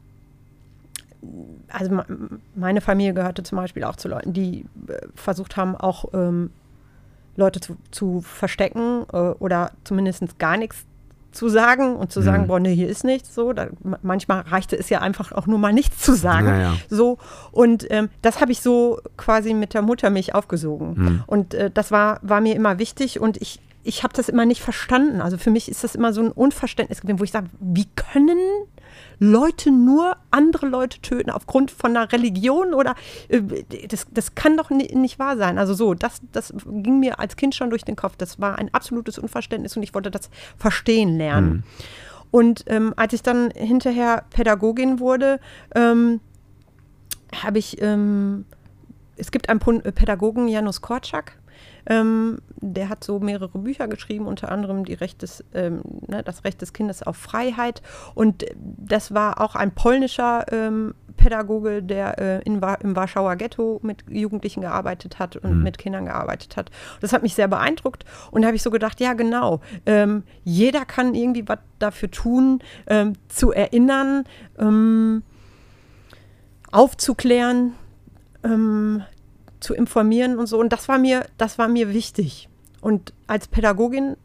also me- meine Familie gehörte zum Beispiel auch zu Leuten, die äh, versucht haben, auch ähm, Leute zu, zu verstecken äh, oder zumindest gar nichts zu sagen und zu sagen, Mhm. boah, nee, hier ist nichts so. Da, ma- manchmal reichte es ja einfach auch nur mal nichts zu sagen. Ja, ja. So, und ähm, das habe ich so quasi mit der Muttermilch aufgesogen. Mhm. Und äh, das war, war mir immer wichtig und ich, ich habe das immer nicht verstanden. Also für mich ist das immer so ein Unverständnis gewesen, wo ich sage, wie können Leute nur andere Leute töten aufgrund von einer Religion oder äh, das, das kann doch nicht wahr sein. Also so, das, das ging mir als Kind schon durch den Kopf. Das war ein absolutes Unverständnis und ich wollte das verstehen lernen. Mhm. Und ähm, als ich dann hinterher Pädagogin wurde, ähm, habe ich, ähm, es gibt einen Pädagogen, Janusz Korczak, ähm, der hat so mehrere Bücher geschrieben, unter anderem die Recht des, ähm, ne, das Recht des Kindes auf Freiheit. Und das war auch ein polnischer ähm, Pädagoge, der äh, in, im Warschauer Ghetto mit Jugendlichen gearbeitet hat und mhm. mit Kindern gearbeitet hat. Das hat mich sehr beeindruckt und da habe ich so gedacht, ja genau, ähm, jeder kann irgendwie was dafür tun, ähm, zu erinnern, ähm, aufzuklären, ähm, zu informieren und so. Und das war mir, das war mir wichtig. Und als Pädagogin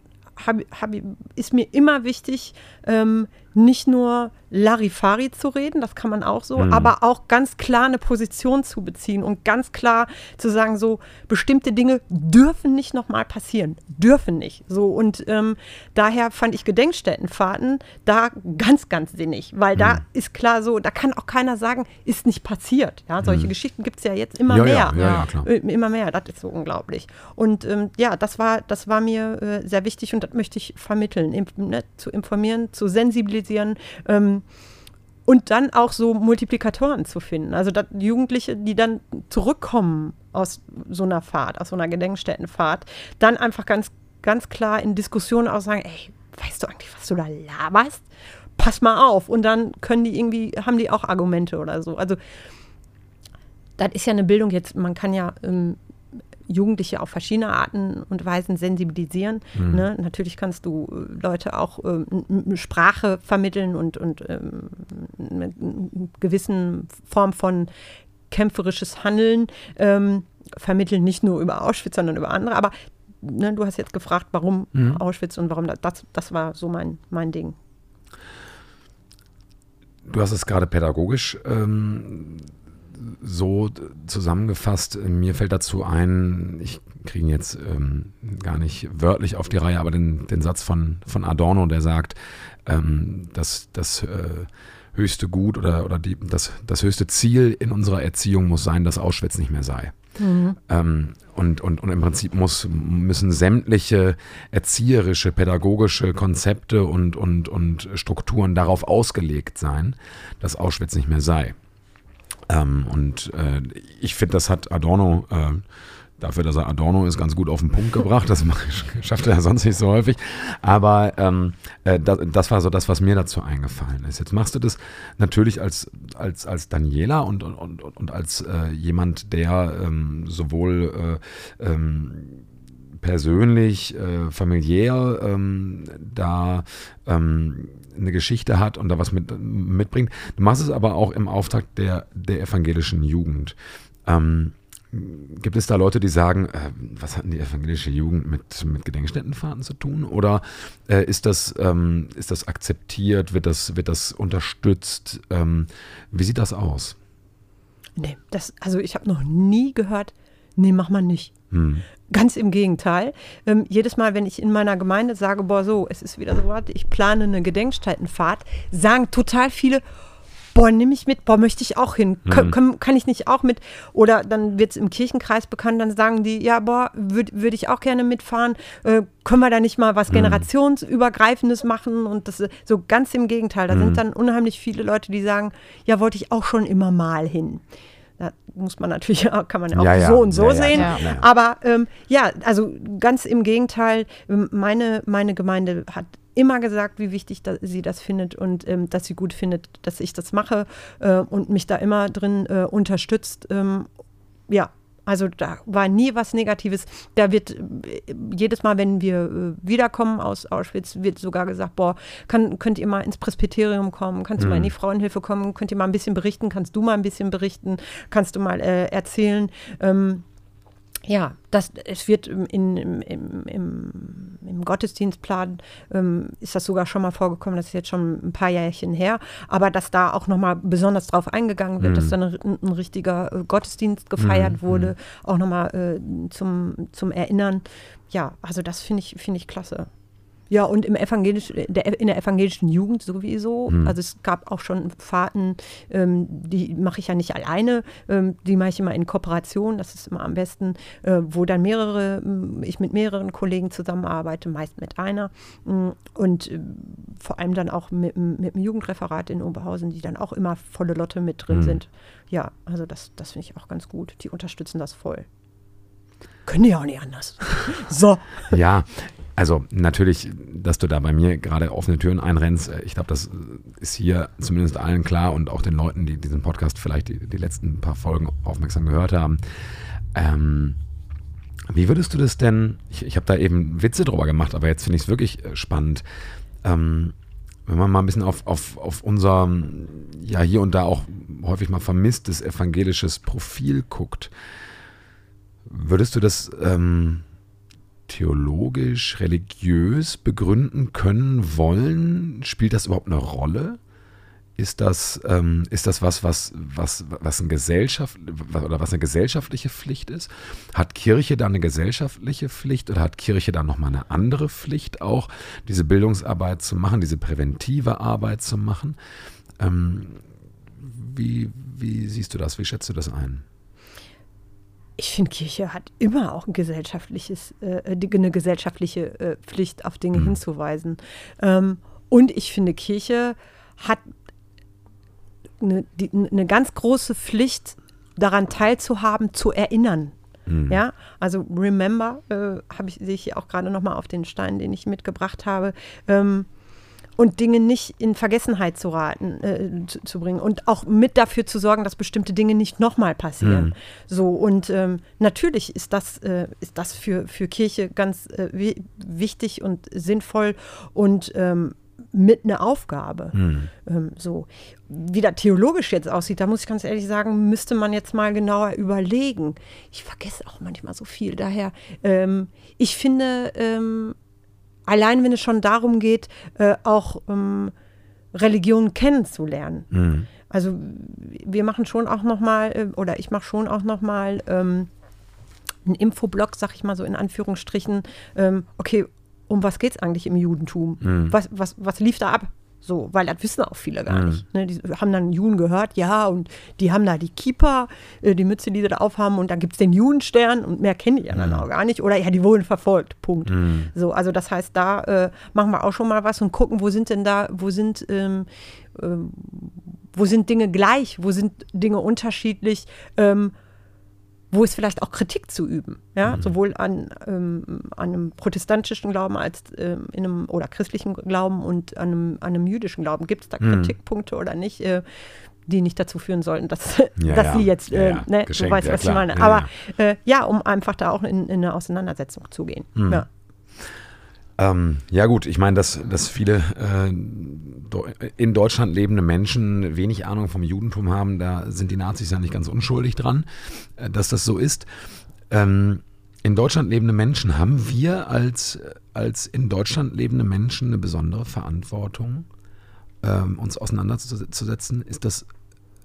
hab, hab, ist mir immer wichtig, ähm, nicht nur Larifari zu reden, das kann man auch so, mhm. aber auch ganz klar eine Position zu beziehen und ganz klar zu sagen, so bestimmte Dinge dürfen nicht nochmal passieren, dürfen nicht. So und ähm, daher fand ich Gedenkstättenfahrten da ganz, ganz sinnig, weil mhm. da ist klar so, da kann auch keiner sagen, ist nicht passiert. Ja, solche mhm. Geschichten gibt es ja jetzt immer ja, mehr. Ja, ja, äh, immer mehr, das ist so unglaublich. Und ähm, ja, das war, das war mir äh, sehr wichtig und das möchte ich vermitteln, im, ne, zu informieren, zu sensibilisieren. Ähm, und dann auch so Multiplikatoren zu finden. Also Jugendliche, die dann zurückkommen aus so einer Fahrt, aus so einer Gedenkstättenfahrt, dann einfach ganz, ganz klar in Diskussionen auch sagen, ey, weißt du eigentlich, was du da laberst? Pass mal auf. Und dann können die irgendwie, haben die auch Argumente oder so. Also das ist ja eine Bildung jetzt, man kann ja ähm, Jugendliche auf verschiedene Arten und Weisen sensibilisieren. Mhm. Ne? Natürlich kannst du äh, Leute auch ähm, Sprache vermitteln und, und ähm, mit einer gewissen Form von kämpferisches Handeln ähm, vermitteln, nicht nur über Auschwitz, sondern über andere. Aber ne, du hast jetzt gefragt, warum mhm. Auschwitz und warum das, das war so mein, mein Ding. Du hast es gerade pädagogisch ähm, so zusammengefasst, mir fällt dazu ein, ich kriege ihn jetzt ähm, gar nicht wörtlich auf die Reihe, aber den, den Satz von, von Adorno, der sagt, ähm, dass das äh, höchste Gut oder, oder die, das, das höchste Ziel in unserer Erziehung muss sein, dass Auschwitz nicht mehr sei. Mhm. Ähm, und, und, und im Prinzip muss, müssen sämtliche erzieherische, pädagogische Konzepte und, und, und Strukturen darauf ausgelegt sein, dass Auschwitz nicht mehr sei. Ähm, und äh, ich finde, das hat Adorno, äh, dafür, dass er Adorno ist, ganz gut auf den Punkt gebracht. Das [LAUGHS] schafft er ja sonst nicht so häufig. Aber ähm, äh, das, das, war so das, was mir dazu eingefallen ist. Jetzt machst du das natürlich als, als, als Daniela und, und, und, und als äh, jemand, der ähm, sowohl äh, ähm, persönlich, äh, familiär ähm, da ähm, eine Geschichte hat und da was mit, mitbringt. Du machst es aber auch im Auftrag der, der evangelischen Jugend. Ähm, gibt es da Leute, die sagen, äh, was hat denn die evangelische Jugend mit, mit Gedenkstättenfahrten zu tun? Oder äh, ist, das, ähm, ist das akzeptiert? Wird das, wird das unterstützt? Ähm, wie sieht das aus? Nee, das, also ich habe noch nie gehört, nee, mach mal nicht. Hm. Ganz im Gegenteil. Ähm, jedes Mal, wenn ich in meiner Gemeinde sage, boah, so, es ist wieder so was, ich plane eine Gedenkstättenfahrt, sagen total viele, boah, nimm ich mit, boah, möchte ich auch hin, mhm. kann, kann ich nicht auch mit? Oder dann wird es im Kirchenkreis bekannt, dann sagen die, ja, boah, würde würd ich auch gerne mitfahren, äh, können wir da nicht mal was mhm. generationsübergreifendes machen? Und das ist so ganz im Gegenteil. Da mhm. sind dann unheimlich viele Leute, die sagen, ja, wollte ich auch schon immer mal hin. Da muss man natürlich, [LAUGHS] kann man auch ja, ja. so und so ja, sehen. Aber ähm, ja, also ganz im Gegenteil, ähm, meine, meine Gemeinde hat immer gesagt, wie wichtig da, sie das findet und ähm, dass sie gut findet, dass ich das mache äh, und mich da immer drin äh, unterstützt. Ähm, ja, also da war nie was Negatives. Da wird jedes Mal, wenn wir äh, wiederkommen aus Auschwitz, wird sogar gesagt, boah, kann, könnt ihr mal ins Presbyterium kommen, kannst du mal in die mhm. Frauenhilfe kommen, könnt ihr mal ein bisschen berichten, kannst du mal ein bisschen berichten, kannst du mal äh, erzählen. Ähm, ja, das, es wird in, im, im, im, im Gottesdienstplan, ähm, ist das sogar schon mal vorgekommen, das ist jetzt schon ein paar Jährchen her, aber dass da auch nochmal besonders drauf eingegangen wird, Mhm. dass dann ein, ein richtiger äh, Gottesdienst gefeiert Mhm, wurde, auch nochmal äh, zum, zum Erinnern. Ja, also das finde ich, finde ich klasse. Ja, und im evangelisch, der, in der evangelischen Jugend sowieso. Mhm. Also es gab auch schon Fahrten, ähm, die mache ich ja nicht alleine, ähm, die mache ich immer in Kooperation, das ist immer am besten, äh, wo dann mehrere, ähm, ich mit mehreren Kollegen zusammenarbeite, meist mit einer. Mm, Und äh, vor allem dann auch mit, dem- mit dem Jugendreferat in Oberhausen, die dann auch immer volle Lotte mit drin Mhm. sind. Ja, also das, das finde ich auch ganz gut. Die unterstützen das voll. Können die auch nicht anders. [LAUGHS] so. Ja, also natürlich, dass du da bei mir gerade offene Türen einrennst, äh, ich glaube, das ist hier zumindest allen klar und auch den Leuten, die diesen Podcast vielleicht die, die letzten paar Folgen aufmerksam gehört haben. Ähm, wie würdest du das denn, ich, ich habe da eben Witze drüber gemacht, aber jetzt finde ich es wirklich äh, spannend, ähm, wenn man mal ein bisschen auf, auf, auf unser, ja hier und da auch häufig mal vermisstes evangelisches Profil guckt, würdest du das ähm, theologisch, religiös begründen können, wollen? Spielt das überhaupt eine Rolle? Ist das, ähm, ist das was, was, was, was, ein Gesellschaft, oder was eine gesellschaftliche Pflicht ist? Hat Kirche da eine gesellschaftliche Pflicht oder hat Kirche da nochmal eine andere Pflicht auch, diese Bildungsarbeit zu machen, diese präventive Arbeit zu machen? Ähm, wie, wie siehst du das? Wie schätzt du das ein? Ich finde, Kirche hat immer auch ein gesellschaftliches, äh, eine gesellschaftliche äh, Pflicht, auf Dinge Mhm. hinzuweisen. Ähm, und ich finde, Kirche hat eine, die, eine ganz große Pflicht, daran teilzuhaben, zu erinnern. Mhm. Ja, also Remember äh, habe ich sehe ich hier auch gerade noch mal auf den Stein, den ich mitgebracht habe. Ähm, und Dinge nicht in Vergessenheit zu raten, äh, zu, zu bringen und auch mit dafür zu sorgen, dass bestimmte Dinge nicht nochmal passieren. Mhm. So und ähm, natürlich ist das, äh, ist das für, für Kirche ganz äh, wi wichtig und sinnvoll und ähm, mit einer Aufgabe. Mhm. Ähm, so. Wie das theologisch jetzt aussieht, da muss ich ganz ehrlich sagen, müsste man jetzt mal genauer überlegen. Ich vergesse auch manchmal so viel. Daher, ähm, ich finde, ähm, allein wenn es schon darum geht, äh, auch ähm, Religionen kennenzulernen. Mhm. Also wir machen schon auch noch mal, äh, oder ich mache schon auch noch mal ähm, einen Infoblog, sag ich mal so in Anführungsstrichen. Ähm, okay, um was geht es eigentlich im Judentum? Mhm. Was, was, was lief da ab? So, weil das wissen auch viele gar Mhm. nicht. Ne? Die haben dann Juden gehört, ja, und die haben da die Kippa, äh, die Mütze, die sie da aufhaben, und dann gibt es den Judenstern und mehr kennen die ja dann Mhm. auch gar nicht. Oder ja, die wurden verfolgt. Punkt. Mhm. So, also das heißt, da äh, machen wir auch schon mal was und gucken, wo sind denn da, wo sind, ähm, ähm, wo sind Dinge gleich, wo sind Dinge unterschiedlich, ähm, wo ist vielleicht auch Kritik zu üben, ja, Mhm. sowohl an, ähm, an einem protestantischen Glauben als ähm, in einem oder christlichen Glauben und an einem, an einem jüdischen Glauben. Gibt es da Mhm. Kritikpunkte oder nicht, äh, die nicht dazu führen sollten, dass, [LAUGHS] Ja, dass ja. sie jetzt, äh, ja. ne, du weißt, was ich meine. Aber Äh, ja, um einfach da auch in, in eine Auseinandersetzung zu gehen. Mhm. Ja. Ähm, ja gut, ich meine, dass, dass viele äh, in Deutschland lebende Menschen wenig Ahnung vom Judentum haben, da sind die Nazis ja nicht ganz unschuldig dran, äh, dass das so ist. Ähm, in Deutschland lebende Menschen, haben wir als, als in Deutschland lebende Menschen eine besondere Verantwortung, ähm, uns auseinanderzusetzen? Ist das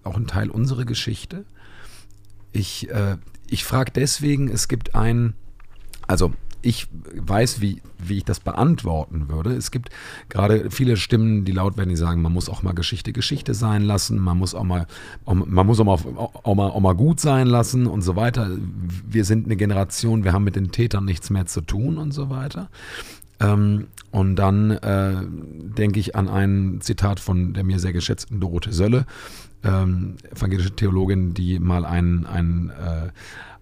auch ein Teil unserer Geschichte? Ich, äh, ich frage deswegen, es gibt ein, also ich weiß, wie, wie ich das beantworten würde. Es gibt gerade viele Stimmen, die laut werden, die sagen, man muss auch mal Geschichte Geschichte sein lassen, man muss auch mal, man muss auch mal, auch, mal, auch mal gut sein lassen und so weiter. Wir sind eine Generation, wir haben mit den Tätern nichts mehr zu tun und so weiter. Ähm, und dann äh, denke ich an ein Zitat von der mir sehr geschätzten Dorothee Sölle, ähm, evangelische Theologin, die mal einen, einen, äh,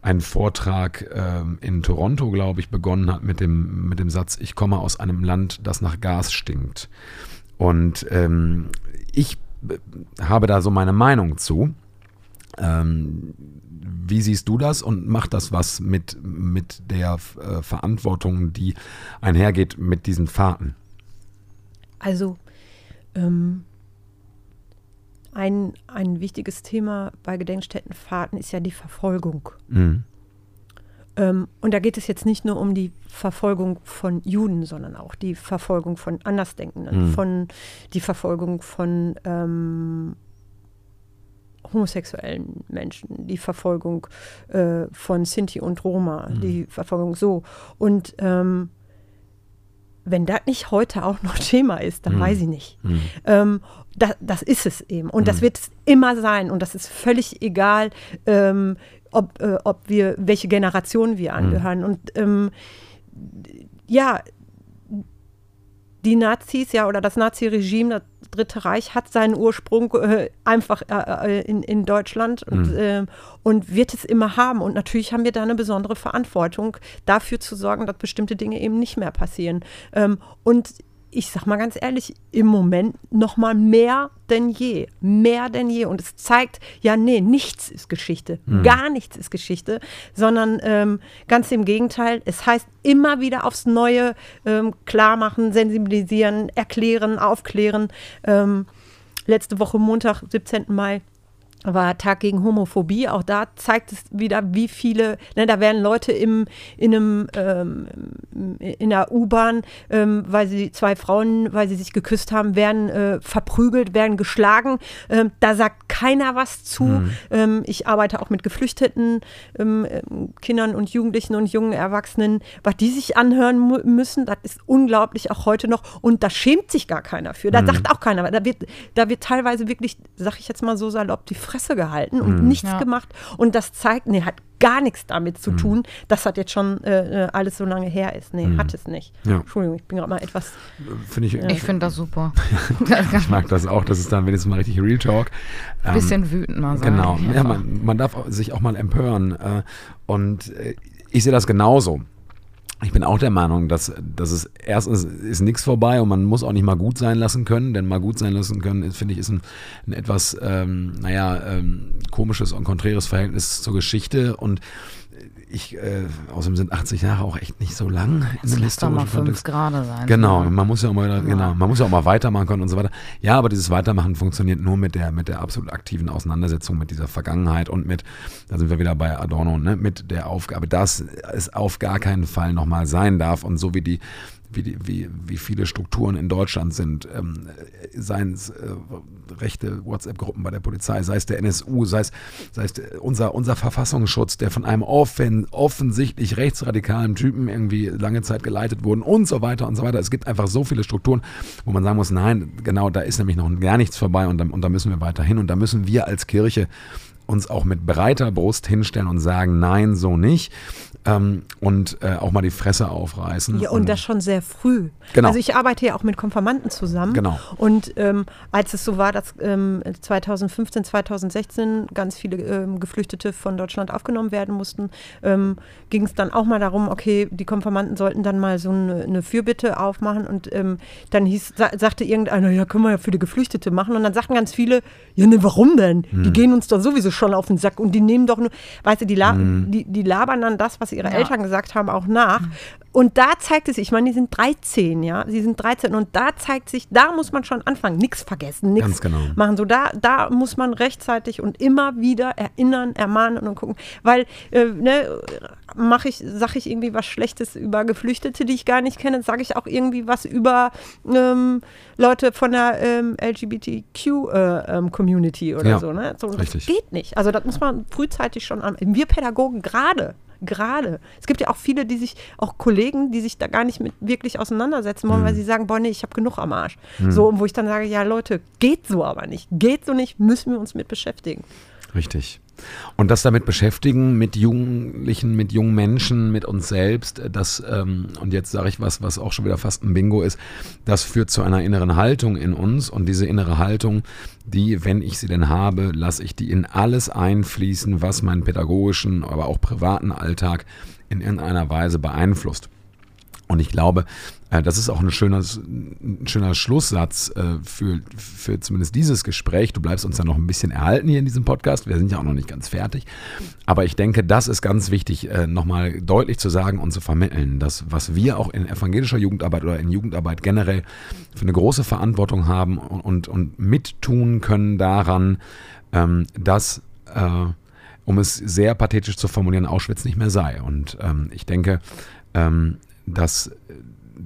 einen Vortrag ähm, in Toronto, glaube ich, begonnen hat mit dem, mit dem Satz, ich komme aus einem Land, das nach Gas stinkt. Und ähm, ich äh, habe da so meine Meinung zu. Ähm, wie siehst du das und macht das was mit, mit der äh, Verantwortung, die einhergeht mit diesen Fahrten? Also ähm, ein, ein wichtiges Thema bei Gedenkstättenfahrten ist ja die Verfolgung. Mhm. Ähm, und da geht es jetzt nicht nur um die Verfolgung von Juden, sondern auch die Verfolgung von Andersdenkenden, Mhm. von die Verfolgung von ähm, homosexuellen Menschen, die Verfolgung äh, von Sinti und Roma, die Verfolgung so. Und ähm, wenn das nicht heute auch noch [LAUGHS] Thema ist, dann Mhm. weiß ich nicht. Mhm. Ähm, das, das ist es eben. Und das wird es immer sein. Und das ist völlig egal, ähm, ob, äh, ob wir, welche Generation wir angehören. Und ähm, ja, die Nazis, ja, oder das Naziregime, das Dritte Reich, hat seinen Ursprung äh, einfach äh, äh, in, in Deutschland und, Mhm. ähm, und wird es immer haben. Und natürlich haben wir da eine besondere Verantwortung, dafür zu sorgen, dass bestimmte Dinge eben nicht mehr passieren. Ähm, und ich sag mal ganz ehrlich, im Moment noch mal mehr denn je, mehr denn je. Und es zeigt, ja, nee, nichts ist Geschichte, gar nichts ist Geschichte, sondern ähm, ganz im Gegenteil. Es heißt immer wieder aufs Neue ähm, klar machen, sensibilisieren, erklären, aufklären. Ähm, letzte Woche Montag, 17. Mai, war Tag gegen Homophobie. Auch da zeigt es wieder, wie viele, ne, da werden Leute im, in einem, ähm, in der U-Bahn, ähm, weil sie zwei Frauen, weil sie sich geküsst haben, werden äh, verprügelt, werden geschlagen. Ähm, da sagt keiner was zu. Ähm, ich arbeite auch mit geflüchteten ähm, Kindern und Jugendlichen und jungen Erwachsenen. Was die sich anhören müssen, das ist unglaublich auch heute noch. Und da schämt sich gar keiner für. Da sagt auch keiner. Da wird, da wird teilweise wirklich, sag ich jetzt mal so salopp, die Fresse gehalten und nichts Ja. gemacht. Und das zeigt, nee, hat gar nichts damit zu tun, dass das jetzt schon äh, äh, alles so lange her ist. Nee, hat es nicht. Ja. Entschuldigung, ich bin gerade mal etwas. Finde ich, Ich finde das super. [LAUGHS] ich mag das auch. Das ist dann wenigstens mal richtig Real Talk. Ähm, Bisschen wütend mal sein. Genau, ja, man, man darf sich auch mal empören. Äh, und äh, ich sehe das genauso. Ich bin auch der Meinung, dass, dass es erstens ist nichts vorbei und man muss auch nicht mal gut sein lassen können, denn mal gut sein lassen können, finde ich, ist ein, ein etwas, ähm, naja, ähm, komisches und konträres Verhältnis zur Geschichte. Und ich, äh, außerdem sind 80 Jahre auch echt nicht so lang in Das dem lass doch mal fünf Kontext. Grade sein. Genau, man muss ja auch mal, genau, man muss ja auch mal weitermachen können und so weiter. Ja, aber dieses Weitermachen funktioniert nur mit der, mit der absolut aktiven Auseinandersetzung mit dieser Vergangenheit und mit, da sind wir wieder bei Adorno, ne, mit der Aufgabe, dass es auf gar keinen Fall nochmal sein darf und so wie die, wie, wie, wie viele Strukturen in Deutschland sind, ähm, seien es äh, rechte WhatsApp-Gruppen bei der Polizei, sei es der NSU, sei es, sei es unser, unser Verfassungsschutz, der von einem offen, offensichtlich rechtsradikalen Typen irgendwie lange Zeit geleitet wurden und so weiter und so weiter. Es gibt einfach so viele Strukturen, wo man sagen muss, nein, genau, da ist nämlich noch gar nichts vorbei und da, und da müssen wir weiter hin und da müssen wir als Kirche uns auch mit breiter Brust hinstellen und sagen, nein, so nicht. Ähm, und äh, auch mal die Fresse aufreißen. Ja, und das schon sehr früh. Genau. Also ich arbeite ja auch mit Konfirmanden zusammen. Genau. Und ähm, als es so war, dass ähm, 2015, 2016 ganz viele ähm, Geflüchtete von Deutschland aufgenommen werden mussten, ähm, ging es dann auch mal darum, okay, die Konfirmanden sollten dann mal so eine, eine Fürbitte aufmachen und ähm, dann hieß, sa sagte irgendeiner, ja, können wir ja für die Geflüchtete machen. Und dann sagten ganz viele, ja, ne, warum denn? Hm. Die gehen uns doch sowieso schon auf den Sack und die nehmen doch nur, weißt du, die, la die, die labern dann das, was ihre Ja. Eltern gesagt haben, auch nach. Und da zeigt es sich, ich meine, die sind 13, ja, sie sind 13 und da zeigt sich, da muss man schon anfangen, nichts vergessen, nichts genau. machen. So da, da muss man rechtzeitig und immer wieder erinnern, ermahnen und gucken, weil äh, ne, mache ich, sage ich irgendwie was Schlechtes über Geflüchtete, die ich gar nicht kenne, sage ich auch irgendwie was über ähm, Leute von der ähm, LGBTQ-Community oder Ja, so. Ne? so richtig. Das geht nicht. Also das muss man frühzeitig schon an. Wir Pädagogen gerade. Gerade. Es gibt ja auch viele, die sich, auch Kollegen, die sich da gar nicht mit wirklich auseinandersetzen wollen, Mhm. weil sie sagen, boah, nee, ich habe genug am Arsch. So, und wo ich dann sage, ja, Leute, geht so aber nicht. Geht so nicht, müssen wir uns mit beschäftigen. Richtig. Und das damit beschäftigen mit Jugendlichen, mit jungen Menschen, mit uns selbst, das, ähm, und jetzt sage ich was, was auch schon wieder fast ein Bingo ist, das führt zu einer inneren Haltung in uns. Und diese innere Haltung, die, wenn ich sie denn habe, lasse ich die in alles einfließen, was meinen pädagogischen, aber auch privaten Alltag in irgendeiner Weise beeinflusst. Und ich glaube, äh, das ist auch ein schöner, ein schöner Schlusssatz äh, für, für zumindest dieses Gespräch. Du bleibst uns ja noch ein bisschen erhalten hier in diesem Podcast. Wir sind ja auch noch nicht ganz fertig. Aber ich denke, das ist ganz wichtig, äh, nochmal deutlich zu sagen und zu vermitteln, dass was wir auch in evangelischer Jugendarbeit oder in Jugendarbeit generell für eine große Verantwortung haben und, und, mittun können daran, ähm, dass um es sehr pathetisch zu formulieren, Auschwitz nicht mehr sei. Und ähm, ich denke, ähm, dass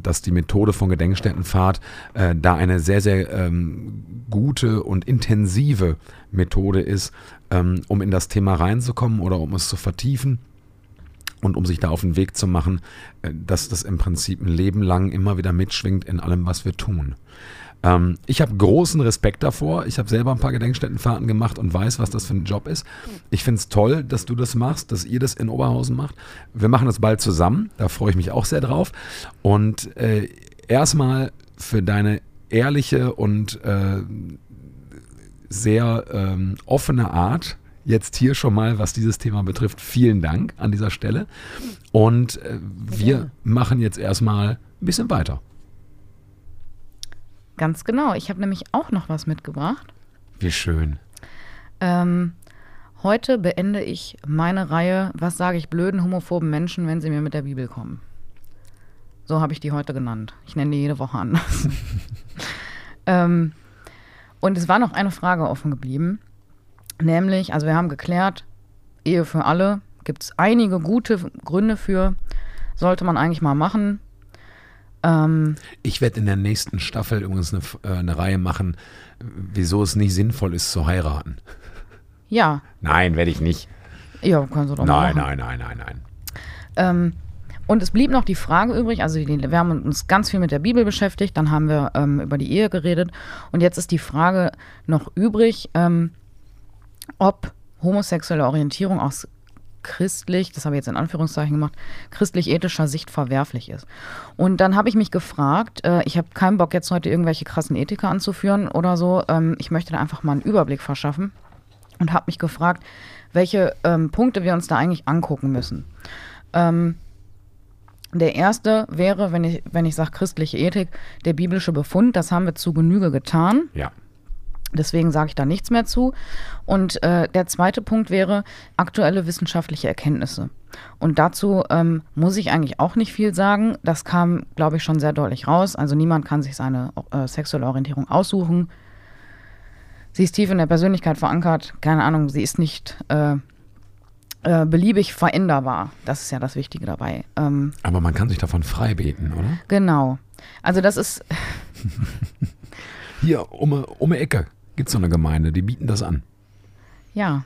dass die Methode von Gedenkstättenfahrt äh, da eine sehr, sehr ähm, gute und intensive Methode ist, ähm, um in das Thema reinzukommen oder um es zu vertiefen und um sich da auf den Weg zu machen, äh, dass das im Prinzip ein Leben lang immer wieder mitschwingt in allem, was wir tun. Ähm, ich habe großen Respekt davor. Ich habe selber ein paar Gedenkstättenfahrten gemacht und weiß, was das für ein Job ist. Ich finde es toll, dass du das machst, dass ihr das in Oberhausen macht. Wir machen das bald zusammen. Da freue ich mich auch sehr drauf. Und äh, erstmal für deine ehrliche und äh, sehr ähm, offene Art, jetzt hier schon mal, was dieses Thema betrifft, vielen Dank an dieser Stelle. Und äh, wir machen jetzt erstmal ein bisschen weiter. Ganz genau. Ich habe nämlich auch noch was mitgebracht. Wie schön. Ähm, heute beende ich meine Reihe, was sage ich blöden homophoben Menschen, wenn sie mir mit der Bibel kommen. So habe ich die heute genannt. Ich nenne die jede Woche anders. [LAUGHS] ähm, und es war noch eine Frage offen geblieben. Nämlich, also wir haben geklärt, Ehe für alle, gibt es einige gute Gründe für, sollte man eigentlich mal machen. Ähm, ich werde in der nächsten Staffel übrigens eine, äh, eine Reihe machen, wieso es nicht sinnvoll ist zu heiraten. Ja. Nein, werde ich nicht. Ja, kannst du doch nein, machen. Nein, nein, nein, nein, ähm, und es blieb noch die Frage übrig, also wir haben uns ganz viel mit der Bibel beschäftigt, dann haben wir ähm, über die Ehe geredet und jetzt ist die Frage noch übrig, ähm, ob homosexuelle Orientierung aus christlich, das habe ich jetzt in Anführungszeichen gemacht, christlich-ethischer Sicht verwerflich ist. Und dann habe ich mich gefragt, äh, ich habe keinen Bock jetzt heute irgendwelche krassen Ethiker anzuführen oder so, ähm, ich möchte da einfach mal einen Überblick verschaffen und habe mich gefragt, welche ähm, Punkte wir uns da eigentlich angucken müssen. Ähm, der erste wäre, wenn ich, wenn ich sage christliche Ethik, der biblische Befund. Das haben wir zu Genüge getan. Ja. Deswegen sage ich da nichts mehr zu. Und äh, der zweite Punkt wäre aktuelle wissenschaftliche Erkenntnisse. Und dazu ähm, muss ich eigentlich auch nicht viel sagen. Das kam, glaube ich, schon sehr deutlich raus. Also niemand kann sich seine äh, sexuelle Orientierung aussuchen. Sie ist tief in der Persönlichkeit verankert. Keine Ahnung, sie ist nicht äh, äh beliebig veränderbar. Das ist ja das Wichtige dabei. Ähm, Aber man kann sich davon frei beten, oder? Genau. Also das ist. Hier, um, um die Ecke gibt es so eine Gemeinde, die bieten das an. Ja,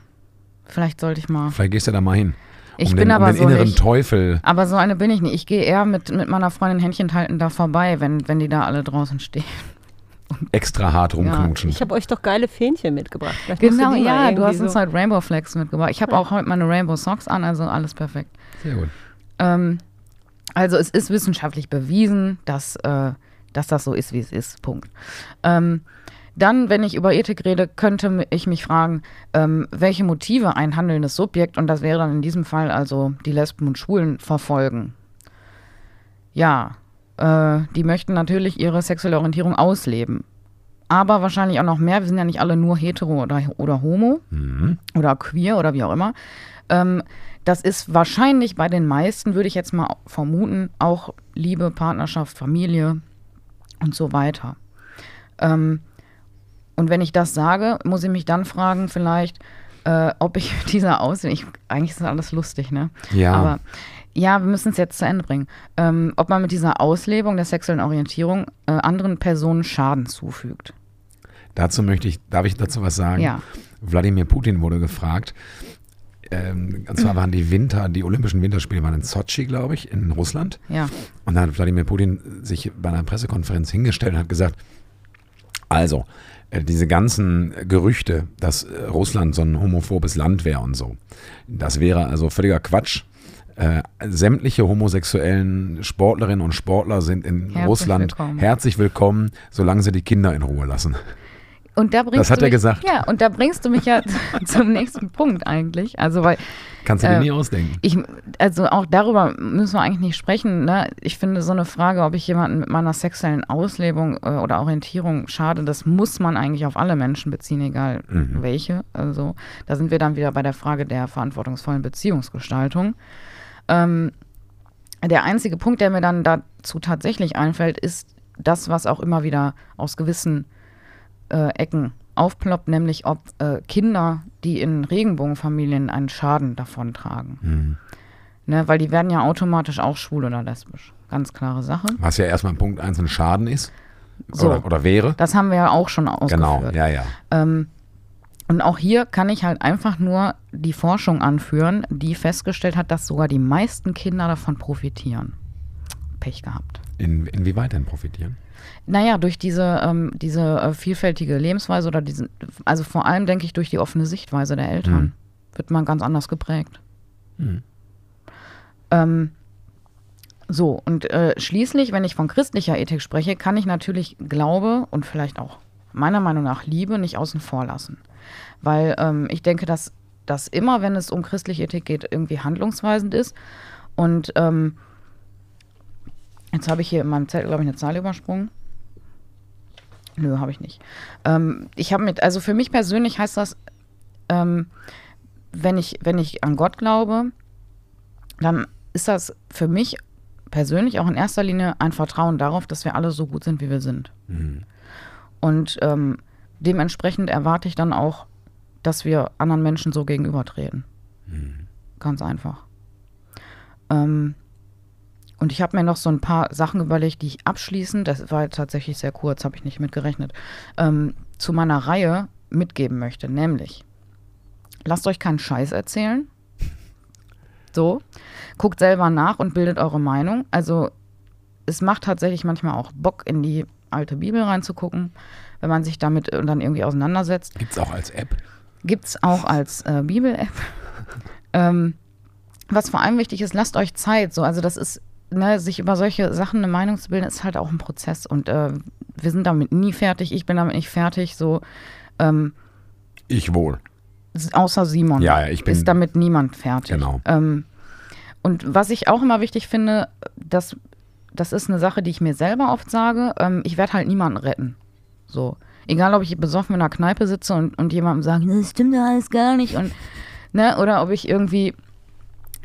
vielleicht sollte ich mal. Vielleicht gehst du da mal hin. Um ich bin den, aber um den so inneren nicht. Teufel. Aber so eine bin ich nicht. Ich gehe eher mit, mit meiner Freundin Händchen halten da vorbei, wenn, wenn die da alle draußen stehen. Extra hart rumknutschen. Ja, ich habe euch doch geile Fähnchen mitgebracht. Vielleicht genau, ja, du hast uns heute Rainbow Flags mitgebracht. Ich habe ja. auch heute meine Rainbow Socks an, also alles perfekt. Sehr gut. Ähm, also es ist wissenschaftlich bewiesen, dass, äh, dass das so ist, wie es ist. Punkt. Ähm, dann, wenn ich über Ethik rede, könnte ich mich fragen, ähm, welche Motive ein handelndes Subjekt, und das wäre dann in diesem Fall also die Lesben und Schwulen, verfolgen. Ja, äh, die möchten natürlich ihre sexuelle Orientierung ausleben. Aber wahrscheinlich auch noch mehr. Wir sind ja nicht alle nur hetero oder, oder homo mhm. oder queer oder wie auch immer. Ähm, das ist wahrscheinlich bei den meisten, würde ich jetzt mal vermuten, auch Liebe, Partnerschaft, Familie und so weiter. Ähm, und wenn ich das sage, muss ich mich dann fragen, vielleicht, äh, ob ich [LAUGHS] dieser Aussehen, eigentlich ist das alles lustig, ne? Ja. Aber ja, wir müssen es jetzt zu Ende bringen. Ähm, ob man mit dieser Auslebung der sexuellen Orientierung äh, anderen Personen Schaden zufügt. Dazu möchte ich, darf ich dazu was sagen? Ja. Wladimir Putin wurde gefragt. Ähm, und zwar waren die Winter, die Olympischen Winterspiele waren in Sochi, glaube ich, in Russland. Ja. Und dann hat Wladimir Putin sich bei einer Pressekonferenz hingestellt und hat gesagt, also, diese ganzen Gerüchte, dass äh, Russland so ein homophobes Land wäre und so. Das wäre also völliger Quatsch. Äh, sämtliche homosexuellen Sportlerinnen und Sportler sind in herzlich Russland willkommen. herzlich willkommen, solange sie die Kinder in Ruhe lassen. Und da bringst das hat du er mich, gesagt. Ja, und da bringst du mich ja [LAUGHS] zum nächsten Punkt eigentlich. Also, weil. Kannst du dir äh, nie ausdenken. Ich, also auch darüber müssen wir eigentlich nicht sprechen. Ne? Ich finde so eine Frage, ob ich jemanden mit meiner sexuellen Auslebung äh, oder Orientierung schade, das muss man eigentlich auf alle Menschen beziehen, egal mhm. welche. Also da sind wir dann wieder bei der Frage der verantwortungsvollen Beziehungsgestaltung. Ähm, der einzige Punkt, der mir dann dazu tatsächlich einfällt, ist das, was auch immer wieder aus gewissen äh, Ecken aufploppt, nämlich ob äh, Kinder, die in Regenbogenfamilien einen Schaden davontragen. Mhm. Ne, weil die werden ja automatisch auch schwul oder lesbisch. Ganz klare Sache. Was ja erstmal Punkt 1 ein Schaden ist. So. Oder, oder wäre. Das haben wir ja auch schon ausgeführt. Genau, ja, ja. Ähm, und auch hier kann ich halt einfach nur die Forschung anführen, die festgestellt hat, dass sogar die meisten Kinder davon profitieren. Pech gehabt. In, inwieweit denn profitieren? Naja, durch diese, ähm, diese äh, vielfältige Lebensweise oder diesen, also vor allem denke ich durch die offene Sichtweise der Eltern, Mhm. wird man ganz anders geprägt. Mhm. Ähm, so, und äh, schließlich, wenn ich von christlicher Ethik spreche, kann ich natürlich Glaube und vielleicht auch meiner Meinung nach Liebe nicht außen vor lassen. Weil ähm, ich denke, dass das immer, wenn es um christliche Ethik geht, irgendwie handlungsweisend ist. Und ähm, jetzt habe ich hier in meinem Zettel, glaube ich, eine Zahl übersprungen. Nö, habe ich nicht. Ähm, ich habe mit, also für mich persönlich heißt das, ähm, wenn, ich, wenn ich an Gott glaube, dann ist das für mich persönlich auch in erster Linie ein Vertrauen darauf, dass wir alle so gut sind, wie wir sind. Mhm. Und ähm, dementsprechend erwarte ich dann auch, dass wir anderen Menschen so gegenübertreten. Ganz einfach. Ähm, und ich habe mir noch so ein paar Sachen überlegt, die ich abschließend, das war tatsächlich sehr kurz, habe ich nicht mitgerechnet, ähm, zu meiner Reihe mitgeben möchte. Nämlich, lasst euch keinen Scheiß erzählen. So. Guckt selber nach und bildet eure Meinung. Also, es macht tatsächlich manchmal auch Bock, in die alte Bibel reinzugucken, wenn man sich damit äh, dann irgendwie auseinandersetzt. Gibt es auch als App? Gibt es auch als äh, Bibel-App. [LAUGHS] ähm, was vor allem wichtig ist, lasst euch Zeit. So, also das ist, ne, sich über solche Sachen eine Meinung zu bilden, ist halt auch ein Prozess. Und äh, wir sind damit nie fertig. Ich bin damit nicht fertig. So, ähm, Ich wohl. außer Simon Ja, ja, ich bin- ist damit niemand fertig. Genau. Ähm, und was ich auch immer wichtig finde, das, das ist eine Sache, die ich mir selber oft sage, ähm, ich werde halt niemanden retten. So. Egal, ob ich besoffen in einer Kneipe sitze und, und jemandem sage, das stimmt ja alles gar nicht. Und, ne, oder ob ich irgendwie,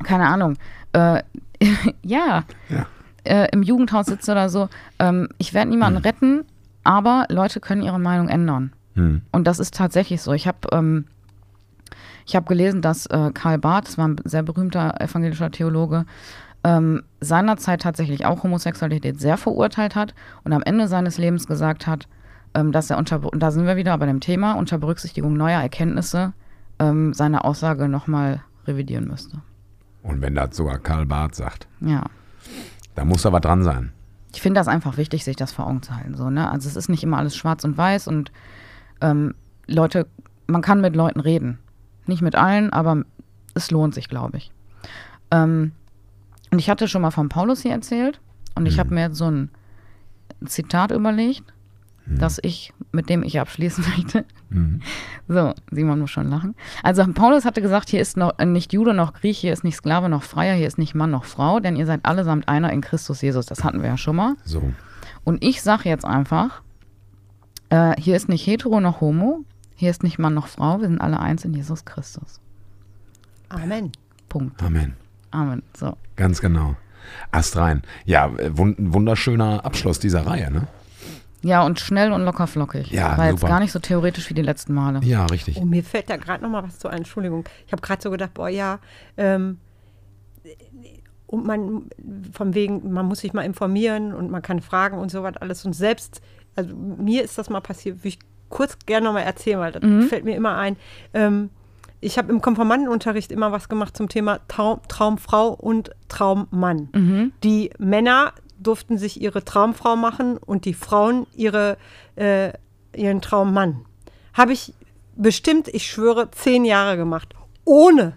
keine Ahnung, äh, [LAUGHS] ja, Ja. äh, im Jugendhaus sitze oder so. Ähm, ich werde niemanden retten, aber Leute können ihre Meinung ändern. Hm. Und das ist tatsächlich so. Ich habe ähm, ich gelesen, dass äh, Karl Barth, das war ein sehr berühmter evangelischer Theologe, ähm, seinerzeit tatsächlich auch Homosexualität sehr verurteilt hat und am Ende seines Lebens gesagt hat, ähm, dass er unter, und da sind wir wieder bei dem Thema, unter Berücksichtigung neuer Erkenntnisse ähm, seine Aussage nochmal revidieren müsste. Und wenn das sogar Karl Barth sagt, Ja. da muss aber dran sein. ich finde das einfach wichtig, sich das vor Augen zu halten. So, ne? Also es ist nicht immer alles schwarz und weiß und ähm, Leute, man kann mit Leuten reden. Nicht mit allen, aber es lohnt sich, glaube ich. Ähm, und ich hatte schon mal von Paulus hier erzählt und ich habe mir jetzt so ein Zitat überlegt, das ich, mit dem ich abschließen [LAUGHS] möchte. Mhm. So, Simon muss schon lachen. Also Paulus hatte gesagt, hier ist noch äh, nicht Jude noch Griech, hier ist nicht Sklave noch Freier, hier ist nicht Mann noch Frau, denn ihr seid allesamt einer in Christus Jesus. Das hatten wir ja schon mal. So. Und ich sage jetzt einfach, äh, hier ist nicht hetero noch homo, hier ist nicht Mann noch Frau, wir sind alle eins in Jesus Christus. Amen. Punkt. Amen. Amen. So. Ganz genau. Ast rein. Ja, äh, wunderschöner Abschluss dieser Reihe, ne? Ja, und schnell und locker flockig. Ja, War jetzt super. gar nicht so theoretisch wie die letzten Male. Ja, richtig. Oh, mir fällt da gerade noch mal was zu ein. Entschuldigung. Ich habe gerade so gedacht, boah, ja, ähm, und man, von wegen, man muss sich mal informieren und man kann fragen und so was alles. Und selbst, also mir ist das mal passiert, will ich kurz gerne noch mal erzählen, weil das fällt mir immer ein. Ähm, ich habe im Konformantenunterricht immer was gemacht zum Thema Traum, Traumfrau und Traummann. Die Männer durften sich ihre Traumfrau machen und die Frauen ihre, äh, ihren Traummann. Habe ich bestimmt, ich schwöre, zehn Jahre gemacht, ohne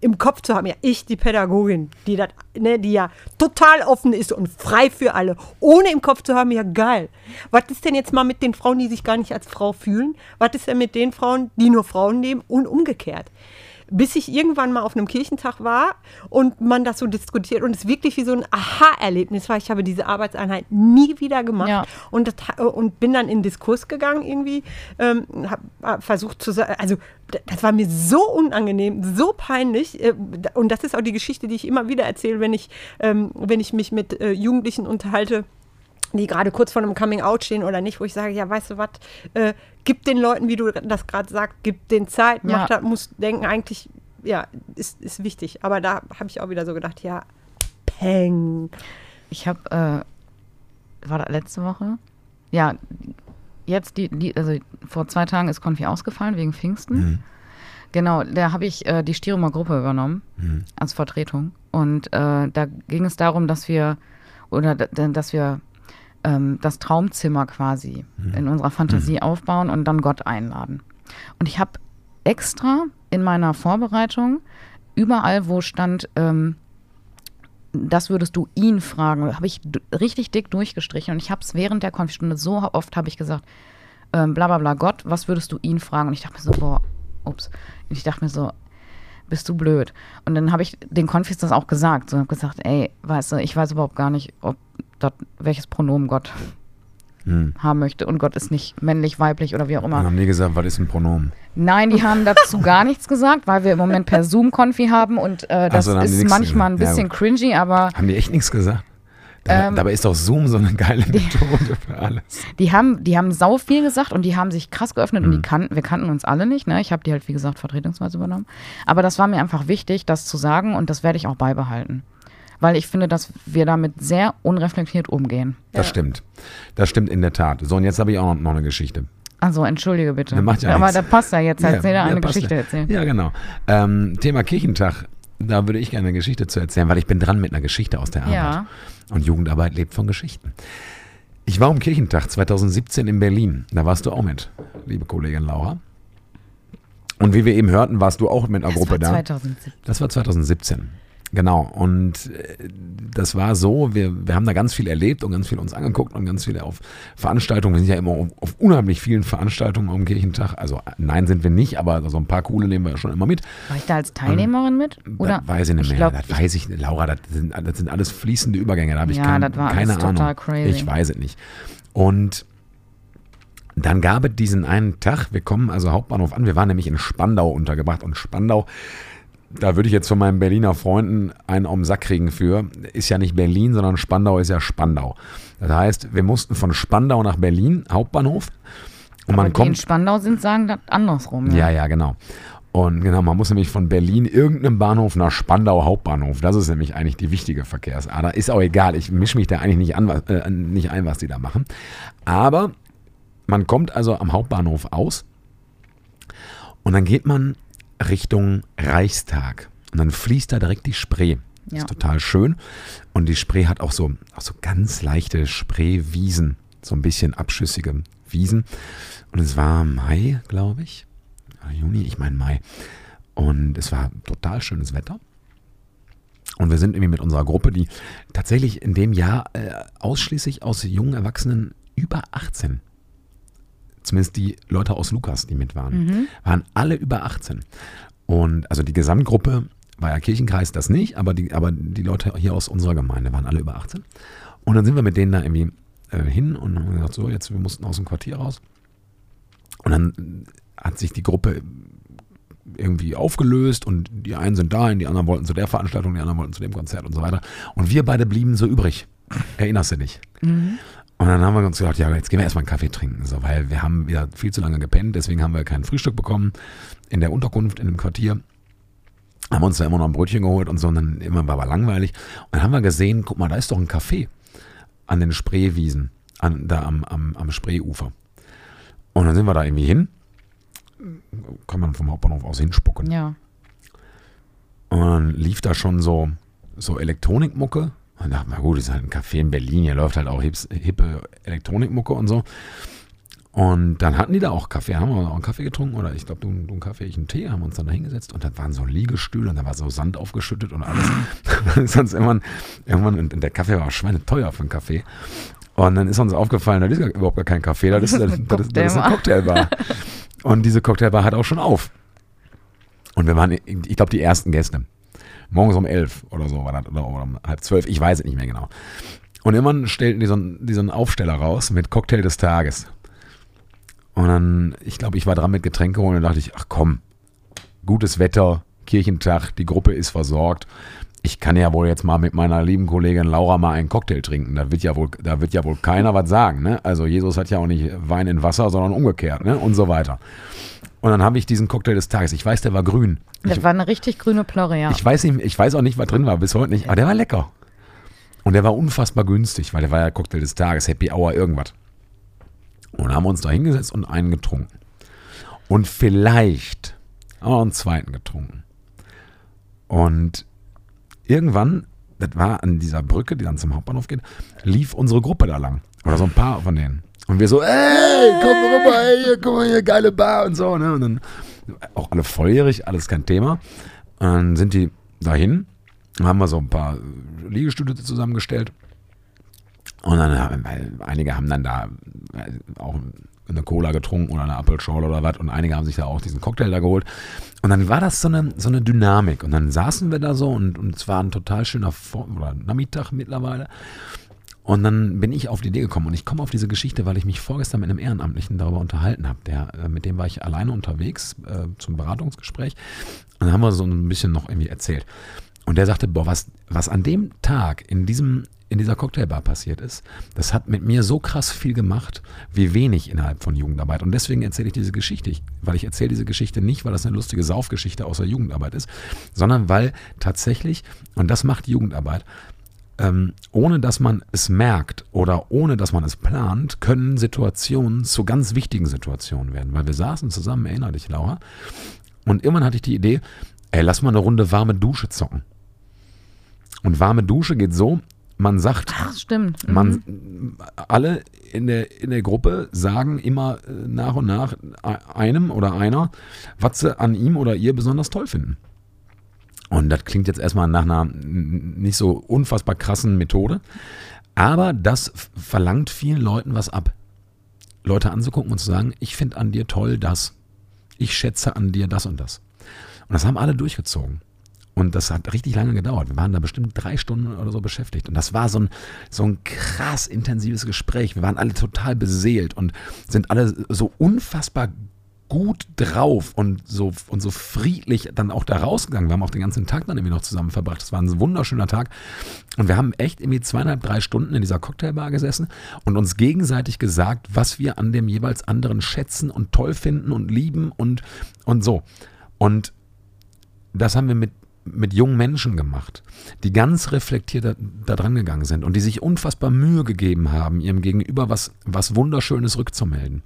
im Kopf zu haben, ja, ich, die Pädagogin, die, dat, ne, die ja total offen ist und frei für alle, ohne im Kopf zu haben, ja, geil. Was ist denn jetzt mal mit den Frauen, die sich gar nicht als Frau fühlen? Was ist denn mit den Frauen, die nur Frauen nehmen und umgekehrt? Bis ich irgendwann mal auf einem Kirchentag war und man das so diskutiert und es wirklich wie so ein Aha-Erlebnis war. Ich habe diese Arbeitseinheit nie wieder gemacht Ja. und, das, und bin dann in Diskurs gegangen irgendwie, ähm, habe versucht zu sagen, also das war mir so unangenehm, so peinlich äh, und das ist auch die Geschichte, die ich immer wieder erzähle, wenn ich, ähm, wenn ich mich mit äh, Jugendlichen unterhalte, die gerade kurz vor einem Coming-out stehen oder nicht, wo ich sage, ja, weißt du was, äh, gib den Leuten, wie du das gerade sagst, gib den Zeit, Ja. mach das, muss denken, eigentlich, ja, ist, ist wichtig. Aber da habe ich auch wieder so gedacht, ja, peng. Ich habe, äh, war das letzte Woche? Ja, jetzt die, die, also vor zwei Tagen ist Konfi ausgefallen wegen Pfingsten. Mhm. Genau, da habe ich äh, die Stierumer Gruppe übernommen Mhm. als Vertretung. Und äh, da ging es darum, dass wir, oder dass wir ähm, das Traumzimmer quasi in unserer Fantasie aufbauen und dann Gott einladen. Und ich habe extra in meiner Vorbereitung überall, wo stand, ähm, das würdest du ihn fragen, habe ich richtig dick durchgestrichen. Und ich habe es während der Konfstunde so oft habe ich gesagt, ähm, bla bla bla, Gott, was würdest du ihn fragen? Und ich dachte mir so, boah, ups. Und ich dachte mir so, bist du blöd. Und dann habe ich den Konfis das auch gesagt. So habe gesagt, ey, weißt du, ich weiß überhaupt gar nicht, ob dat, welches Pronomen Gott Hm. haben möchte. Und Gott ist nicht männlich, weiblich oder wie auch Und immer. haben nie gesagt, was ist ein Pronomen? Nein, die haben dazu gar nichts gesagt, weil wir im Moment per Zoom-Konfi haben und äh, das so, die ist manchmal ein. Ja, bisschen gut. cringy, aber Haben die echt nichts gesagt? Da, Ähm, dabei ist doch Zoom so eine geile Methode für alles. die haben, die haben sau viel gesagt und die haben sich krass geöffnet und Mhm. die kannten, wir kannten uns alle nicht, ne? Ich habe die halt, wie gesagt, vertretungsweise übernommen. Aber das war mir einfach wichtig, das zu sagen und das werde ich auch beibehalten. Weil ich finde, dass wir damit sehr unreflektiert umgehen. Das Ja. stimmt. Das stimmt in der Tat. So, und jetzt habe ich auch noch eine Geschichte. Also entschuldige bitte. Ja Aber nichts. da passt ja jetzt. Erzähl Ja, da ja, eine Geschichte erzählen. Ja, genau. Ähm, Thema Kirchentag. Da würde ich gerne eine Geschichte zu erzählen, weil ich bin dran mit einer Geschichte aus der Arbeit. Ja. Und Jugendarbeit lebt von Geschichten. Ich war um Kirchentag 2017 in Berlin. Da warst du auch mit, liebe Kollegin Laura. Und wie wir eben hörten, warst du auch mit einer Das Gruppe war da. 2017. Das war 2017. Genau. Und äh, das war so, wir, wir haben da ganz viel erlebt und ganz viel uns angeguckt und ganz viele auf Veranstaltungen. Wir sind ja immer auf, auf unheimlich vielen Veranstaltungen am Kirchentag. Also nein, sind wir nicht, aber so ein paar coole nehmen wir ja schon immer mit. War ich da als Teilnehmerin mit? Oder? das weiß ich nicht mehr. glaub, das weiß ich nicht. Laura, das sind, das sind alles fließende Übergänge. Da habe ich Ja, kein, das war keine alles Ahnung. crazy. Ich weiß es nicht. Und dann gab es diesen einen Tag, wir kommen also Hauptbahnhof an, wir waren nämlich in Spandau untergebracht und Spandau, da würde ich jetzt von meinen Berliner Freunden einen um den Sack kriegen für, ist ja nicht Berlin, sondern Spandau ist ja Spandau. Das heißt, wir mussten von Spandau nach Berlin, Hauptbahnhof, und aber man die in kommt Spandau sind, sagen das andersrum. ja, ja, genau. Und genau, man muss nämlich von Berlin irgendeinem Bahnhof nach Spandau Hauptbahnhof. Das ist nämlich eigentlich die wichtige Verkehrsader. Ist auch egal, ich mische mich da eigentlich nicht, an, äh, nicht ein, was die da machen. Aber man kommt also am Hauptbahnhof aus und dann geht man Richtung Reichstag. Und dann fließt da direkt die Spree. Das Ja. ist total schön. Und die Spree hat auch so, auch so ganz leichte Spreewiesen. So ein bisschen abschüssige Wiesen. Und es war Mai, glaube ich. Oder Juni, ich meine Mai. Und es war total schönes Wetter. Und wir sind irgendwie mit unserer Gruppe, die tatsächlich in dem Jahr äh, ausschließlich aus jungen Erwachsenen über 18, zumindest die Leute aus Lukas, die mit waren, waren alle über 18. Und also die Gesamtgruppe war ja Kirchenkreis das nicht, aber die, aber die Leute hier aus unserer Gemeinde waren alle über 18. Und dann sind wir mit denen da irgendwie äh, hin und haben gesagt, so, jetzt, wir mussten aus dem Quartier raus. Und dann hat sich die Gruppe irgendwie aufgelöst und die einen sind dahin, die anderen wollten zu der Veranstaltung, die anderen wollten zu dem Konzert und so weiter. Und wir beide blieben so übrig. Erinnerst du dich? Und dann haben wir uns gedacht, ja, jetzt gehen wir erstmal einen Kaffee trinken, so, weil wir haben wieder viel zu lange gepennt, deswegen haben wir kein Frühstück bekommen in der Unterkunft, in dem Quartier. Haben uns da immer noch ein Brötchen geholt und so, und dann immer war aber langweilig. Und dann haben wir gesehen, guck mal, da ist doch ein Café an den Spreewiesen, an, da am, am, am Spreeufer. Und dann sind wir da irgendwie hin. Kann man vom Hauptbahnhof aus hinspucken. Ja. Und dann lief da schon so, so Elektronikmucke. Und dachte mal, gut, ist halt ein Café in Berlin, hier läuft halt auch hippe Elektronikmucke und so. Und dann hatten die da auch Kaffee, haben wir auch einen Kaffee getrunken oder ich glaube, du, du einen Kaffee, ich einen Tee, haben uns dann da hingesetzt und das waren so Liegestühle und da war so Sand aufgeschüttet und alles. [LAUGHS] dann ist uns irgendwann, irgendwann, und der Kaffee war auch schweineteuer für einen Kaffee. Und dann ist uns aufgefallen, das ist überhaupt gar kein Kaffee, das ist, das, das, ist, das ist eine Cocktailbar. [LAUGHS] Und diese Cocktailbar hat auch schon auf. Und wir waren, ich glaube, die ersten Gäste. Morgens um elf oder so war das, oder um halb zwölf, ich weiß es nicht mehr genau. Und irgendwann stellten die so einen, die so einen Aufsteller raus mit Cocktail des Tages. Und dann, ich glaube, ich war dran mit Getränke holen und dachte ich, ach komm, gutes Wetter, Kirchentag, die Gruppe ist versorgt. ich kann ja wohl jetzt mal mit meiner lieben Kollegin Laura mal einen Cocktail trinken. Da wird ja wohl, da wird ja wohl keiner was sagen. Ne? Also Jesus hat ja auch nicht Wein in Wasser, sondern umgekehrt ne? und so weiter. Und dann habe ich diesen Cocktail des Tages. Ich weiß, der war grün. Das Ich, war eine richtig grüne Plörre, ja. ich weiß nicht, ich weiß auch nicht, was drin war, bis heute nicht. Aber der war lecker. Und der war unfassbar günstig, weil der war ja Cocktail des Tages, Happy Hour, irgendwas. Und dann haben wir uns da hingesetzt und einen getrunken. Und vielleicht haben wir einen zweiten getrunken. Und irgendwann, das war an dieser Brücke, die dann zum Hauptbahnhof geht, lief unsere Gruppe da lang. Oder so ein paar von denen. Und wir so, ey, komm rüber, ey, hier, guck mal hier, geile Bar und so. Ne? Und dann auch alle volljährig, alles kein Thema. Und dann sind die dahin, haben wir so ein paar Liegestühle zusammengestellt. Und dann haben, einige haben dann da äh, auch eine Cola getrunken oder eine Apfelschorle oder was und einige haben sich da auch diesen Cocktail da geholt. Und dann war das so eine, so eine Dynamik. Und dann saßen wir da so und, und es war ein total schöner Vor oder Nachmittag mittlerweile. Und dann bin ich auf die Idee gekommen und ich komme auf diese Geschichte, weil ich mich vorgestern mit einem Ehrenamtlichen darüber unterhalten habe. Der, äh, mit dem war ich alleine unterwegs äh, zum Beratungsgespräch und dann haben wir so ein bisschen noch irgendwie erzählt. Und der sagte, boah, was, was an dem Tag in diesem in dieser Cocktailbar passiert ist, das hat mit mir so krass viel gemacht, wie wenig innerhalb von Jugendarbeit. Und deswegen erzähle ich diese Geschichte, ich, weil ich erzähle diese Geschichte nicht, weil das eine lustige Saufgeschichte aus der Jugendarbeit ist, sondern weil tatsächlich, und das macht Jugendarbeit, ähm, ohne dass man es merkt oder ohne dass man es plant, können Situationen zu ganz wichtigen Situationen werden. Weil wir saßen zusammen, erinnere dich, Laura, und irgendwann hatte ich die Idee, ey, lass mal eine Runde warme Dusche zocken. Und warme Dusche geht so, man sagt, Ach, stimmt. Mhm. man, alle in der, in der Gruppe sagen immer äh, nach und nach e- einem oder einer, was sie an ihm oder ihr besonders toll finden. Und das klingt jetzt erstmal nach einer nicht so unfassbar krassen Methode, aber das verlangt vielen Leuten was ab. Leute anzugucken und zu sagen, ich finde an dir toll das. Ich schätze an dir das und das. Und das haben alle durchgezogen. Und das hat richtig lange gedauert. Wir waren da bestimmt drei Stunden oder so beschäftigt. Und das war so ein, so ein krass intensives Gespräch. Wir waren alle total beseelt und sind alle so unfassbar gut drauf und so, und so friedlich dann auch da rausgegangen. Wir haben auch den ganzen Tag dann irgendwie noch zusammen verbracht. Es war ein wunderschöner Tag. Und wir haben echt irgendwie zweieinhalb, drei Stunden in dieser Cocktailbar gesessen und uns gegenseitig gesagt, was wir an dem jeweils anderen schätzen und toll finden und lieben und, und so. Und das haben wir mit, mit jungen Menschen gemacht, die ganz reflektiert da, da dran gegangen sind und die sich unfassbar Mühe gegeben haben, ihrem Gegenüber was, was Wunderschönes rückzumelden.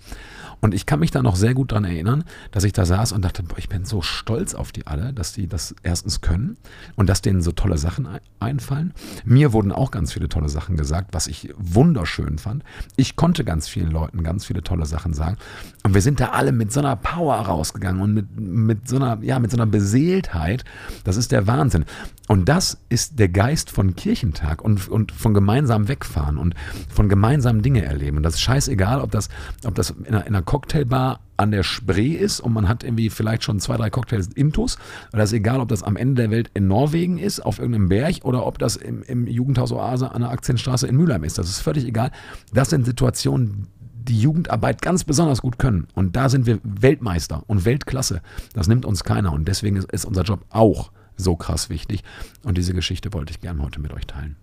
Und ich kann mich da noch sehr gut dran erinnern, dass ich da saß und dachte, boah, ich bin so stolz auf die alle, dass die das erstens können und dass denen so tolle Sachen ein- einfallen. Mir wurden auch ganz viele tolle Sachen gesagt, was ich wunderschön fand. Ich konnte ganz vielen Leuten ganz viele tolle Sachen sagen. Und wir sind da alle mit so einer Power rausgegangen und mit, mit so einer, ja, mit so einer Beseeltheit. Das ist der Wahnsinn. Und das ist der Geist von Kirchentag und, und von gemeinsam wegfahren und von gemeinsamen Dinge erleben. Und das ist scheißegal, ob das, ob das in einer, in einer Cocktailbar an der Spree ist und man hat irgendwie vielleicht schon zwei, drei Cocktails intus. Oder ist egal, ob das am Ende der Welt in Norwegen ist, auf irgendeinem Berg oder ob das im, im Jugendhaus Oase an der Aktienstraße in Mülheim ist. Das ist völlig egal. Das sind Situationen, die Jugendarbeit ganz besonders gut können. Und da sind wir Weltmeister und Weltklasse. Das nimmt uns keiner. Und deswegen ist, ist unser Job auch so krass wichtig. Und diese Geschichte wollte ich gerne heute mit euch teilen.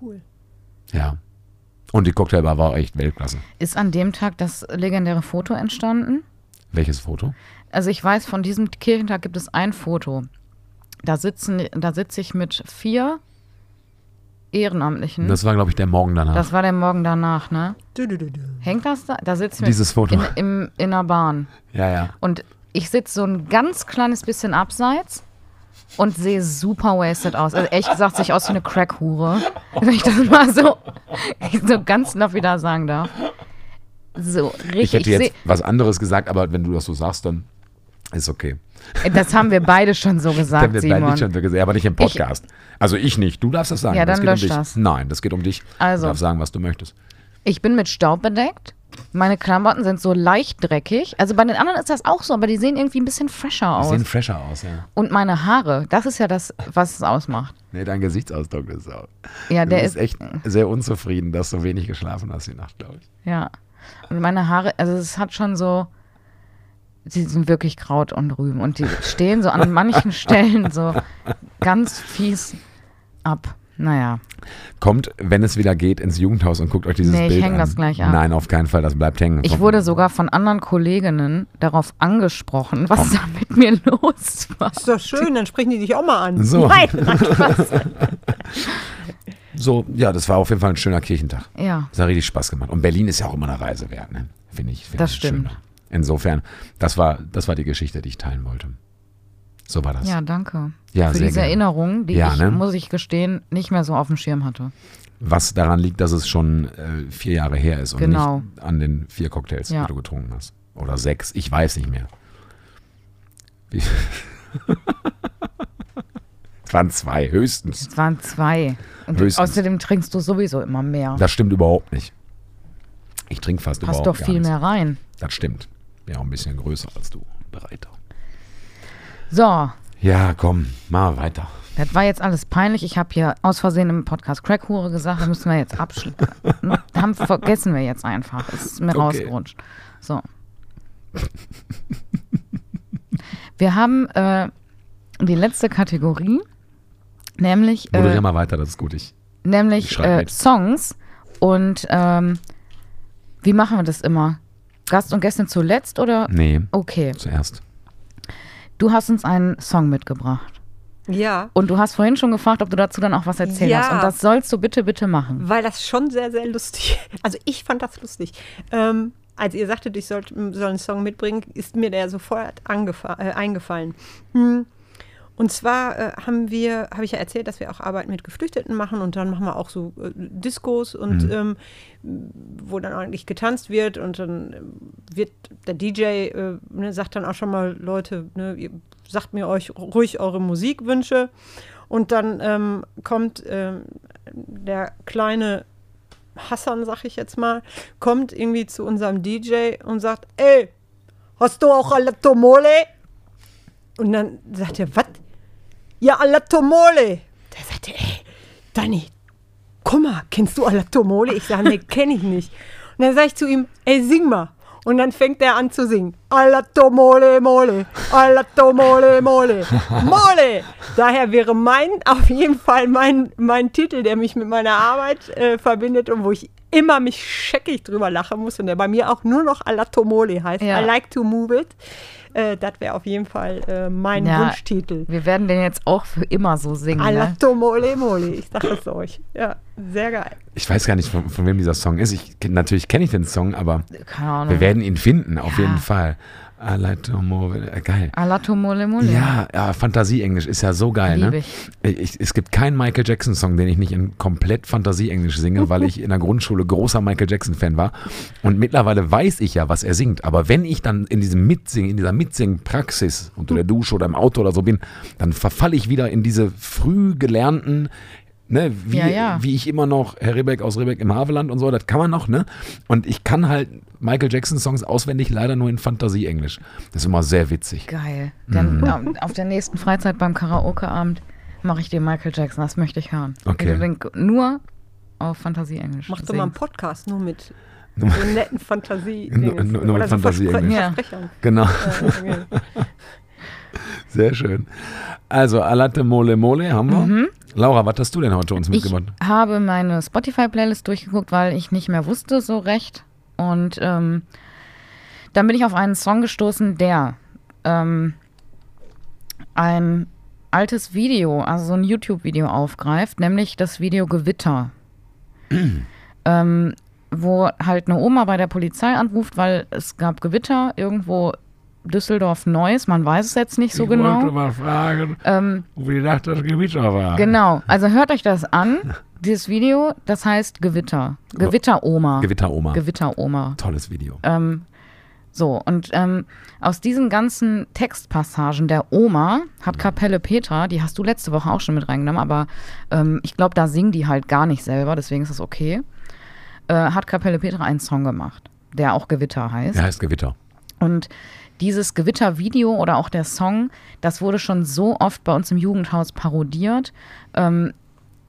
Cool. Ja. Und die Cocktailbar war echt Weltklasse. Ist an dem Tag das legendäre Foto entstanden? Welches Foto? Also ich weiß, von diesem Kirchentag gibt es ein Foto. Da sitzen, da sitze ich mit vier Ehrenamtlichen. Das war, glaube ich, der Morgen danach. Das war der Morgen danach, ne? Du, du, du, du. Hängt das da? Da sitze ich mit Dieses Foto. In, im, in der Bahn. ja, ja. Und ich sitze so ein ganz kleines bisschen abseits und sehe super wasted aus. Also ehrlich gesagt, sehe ich aus wie eine Crack-Hure. Wenn ich das mal so, so ganz lapidar sagen darf. So, richtig. Ich hätte Ich jetzt was anderes gesagt, aber wenn du das so sagst, dann ist okay. das haben wir beide schon so [LAUGHS] gesagt, wird beide Simon. nicht schon so gesagt, aber nicht im Podcast. also ich nicht. Du darfst das sagen. Ja, das dann geht lösch um das. Nein, das geht um dich. Also. Du darfst sagen, was du möchtest. Ich bin mit Staub bedeckt. Meine Klamotten sind so leicht dreckig. Also bei den anderen ist das auch so, aber die sehen irgendwie ein bisschen fresher Die aus. sehen fresher aus, ja. Und meine Haare, das ist ja das, was es ausmacht. Nee, dein Gesichtsausdruck ist auch. Ja, Du der bist ist echt sehr unzufrieden, dass du wenig geschlafen hast die Nacht, glaube ich. Ja. Und meine Haare, also es hat schon so, sie sind wirklich Kraut und Rüben und die stehen so an manchen [LAUGHS] Stellen so ganz fies ab. Naja. Kommt, wenn es wieder geht, ins Jugendhaus und guckt euch dieses Nee, ich Bild häng an. das gleich ab. Nein, auf keinen Fall, das bleibt hängen. Ich wurde sogar von anderen Kolleginnen darauf angesprochen, was da mit mir [LAUGHS] los war. Ist doch schön, dann sprechen die dich auch mal an. So. Nein. [LAUGHS] So, ja, das war auf jeden Fall ein schöner Kirchentag. Ja, Das hat richtig Spaß gemacht. Und Berlin ist ja auch immer eine Reise wert, ne? Finde ich. Find Das ich stimmt. schön. Insofern, das war, das war die Geschichte, die ich teilen wollte. So war das. ja, danke. Ja, Für diese gerne. Erinnerung, die Ja, ich, ne? muss ich gestehen, nicht mehr so auf dem Schirm hatte. Was daran liegt, dass es schon äh, vier Jahre her ist und Genau. nicht an den vier Cocktails, Ja. die du getrunken hast. Oder sechs, ich weiß nicht mehr. [LAUGHS] Es waren zwei, höchstens. Es waren zwei. Und Höchstens. außerdem trinkst du sowieso immer mehr. Das stimmt überhaupt nicht. Ich trinke fast Passt überhaupt doch gar viel nichts. mehr rein. Das stimmt. Bin auch ein bisschen größer als du. Breiter. So, Ja, komm, mal weiter. das war jetzt alles peinlich. Ich habe hier aus Versehen im Podcast Crackhure gesagt, da müssen wir jetzt abschließen. [LAUGHS] [LAUGHS] haben vergessen wir jetzt einfach. Es ist mir Okay. rausgerutscht. So. Wir haben äh, die letzte Kategorie, nämlich, Moderier äh, mal weiter, das ist gut. Ich, Ich nämlich schreib äh. Songs. Und ähm, wie machen wir das immer? Gast und Gästin zuletzt oder? nee, Okay, zuerst. Du hast uns einen Song mitgebracht. Ja, Und du hast vorhin schon gefragt, ob du dazu dann auch was erzählt Ja. hast. Und das sollst du bitte, bitte machen. weil das schon sehr, sehr lustig [LAUGHS] Also ich fand das lustig. Ähm, als ihr sagtet, ich sollte, soll einen Song mitbringen, ist mir der sofort äh, eingefallen. Hm. Und zwar äh, haben wir, habe ich ja erzählt, dass wir auch Arbeit mit Geflüchteten machen und dann machen wir auch so äh, Diskos und ähm, wo dann eigentlich getanzt wird und dann ähm, wird der DJ äh, ne, sagt dann auch schon mal Leute, ne, ihr sagt mir euch ruhig eure Musikwünsche und dann ähm, kommt ähm, der kleine Hassan, sag ich jetzt mal, kommt irgendwie zu unserem DJ und sagt, ey, hast du auch Alatomole? Und dann sagt er, was? Ja, Alatomole. Der sagte, ey, Dani, guck mal, kennst du Alatomole? Ich sage, nee, kenne ich nicht. Und dann sage ich zu ihm, ey, sing mal. Und dann fängt er an zu singen. Alatomole, mole, Alatomole, mole, mole. Daher wäre mein, auf jeden Fall mein, mein Titel, der mich mit meiner Arbeit äh, verbindet und wo ich immer mich scheckig drüber lachen muss und der bei mir auch nur noch Alatomole heißt. Ja. I like to move it. Äh, das wäre auf jeden Fall äh, mein Ja. Wunschtitel. Wir werden den jetzt auch für immer so singen. Ne? Alatomole, mole. Ich sag es euch. Ja, sehr geil. Ich weiß gar nicht, von, von wem dieser Song ist. Ich, natürlich kenne ich den Song, aber Keine Ahnung. wir werden ihn finden, auf Ja. jeden Fall. It. Äh, Geil. Alato Mole. Ja, ja, Fantasie-Englisch ist ja so geil, Lieb ne? ich. Ich, es gibt keinen Michael Jackson-Song, den ich nicht in komplett Fantasie-Englisch singe, weil ich in der Grundschule großer Michael Jackson-Fan war. Und mittlerweile weiß ich ja, was er singt. Aber wenn ich dann in diesem Mitsingen, in dieser Mitsingen-Praxis unter der Dusche oder im Auto oder so bin, dann verfalle ich wieder in diese früh gelernten, ne, wie, Ja, ja. wie ich immer noch Herr Rebeck aus Rebeck im Haveland und so, das kann man noch, ne? Und ich kann halt Michael Jackson-Songs auswendig leider nur in Fantasie-Englisch. Das ist immer sehr witzig. Geil. Dann Mhm. auf der nächsten Freizeit beim Karaoke-Abend mache ich dir Michael Jackson. Das möchte ich hören. Okay. Den nur auf Fantasie-Englisch Mach doch mal einen. Podcast nur mit so netten Fantasie. Nur- [LAUGHS] nur- nur mit Fantasie-Englisch. Ja. Genau. Ja, okay. [LAUGHS] Sehr schön. Also, Alate Mole Mole haben wir. Laura, was hast du denn heute uns Mhm. Ich mitgebracht? habe meine Spotify-Playlist durchgeguckt, weil ich nicht mehr wusste so recht. Und ähm, dann bin ich auf einen Song gestoßen, der ähm, ein altes Video, also so ein YouTube-Video aufgreift, nämlich das Video Gewitter. [CLEARS THROAT] ähm, wo halt eine Oma bei der Polizei anruft, weil es gab Gewitter irgendwo Düsseldorf Neuss, man weiß es jetzt nicht so genau. mal fragen, Ähm, wie die Nacht das Gewitter war. Genau, also hört euch das an, dieses Video, das heißt Gewitter. Gewitteroma. Gewitteroma. Gewitteroma. Tolles Video. Ähm, so, und ähm, aus diesen ganzen Textpassagen der Oma hat Kapelle Petra, die hast du letzte Woche auch schon mit reingenommen, aber ähm, ich glaube, da singen die halt gar nicht selber, deswegen ist das okay. Äh, hat Kapelle Petra einen Song gemacht, der auch Gewitter heißt. Der heißt Gewitter. Und dieses Gewittervideo oder auch der Song, das wurde schon so oft bei uns im Jugendhaus parodiert. Ähm,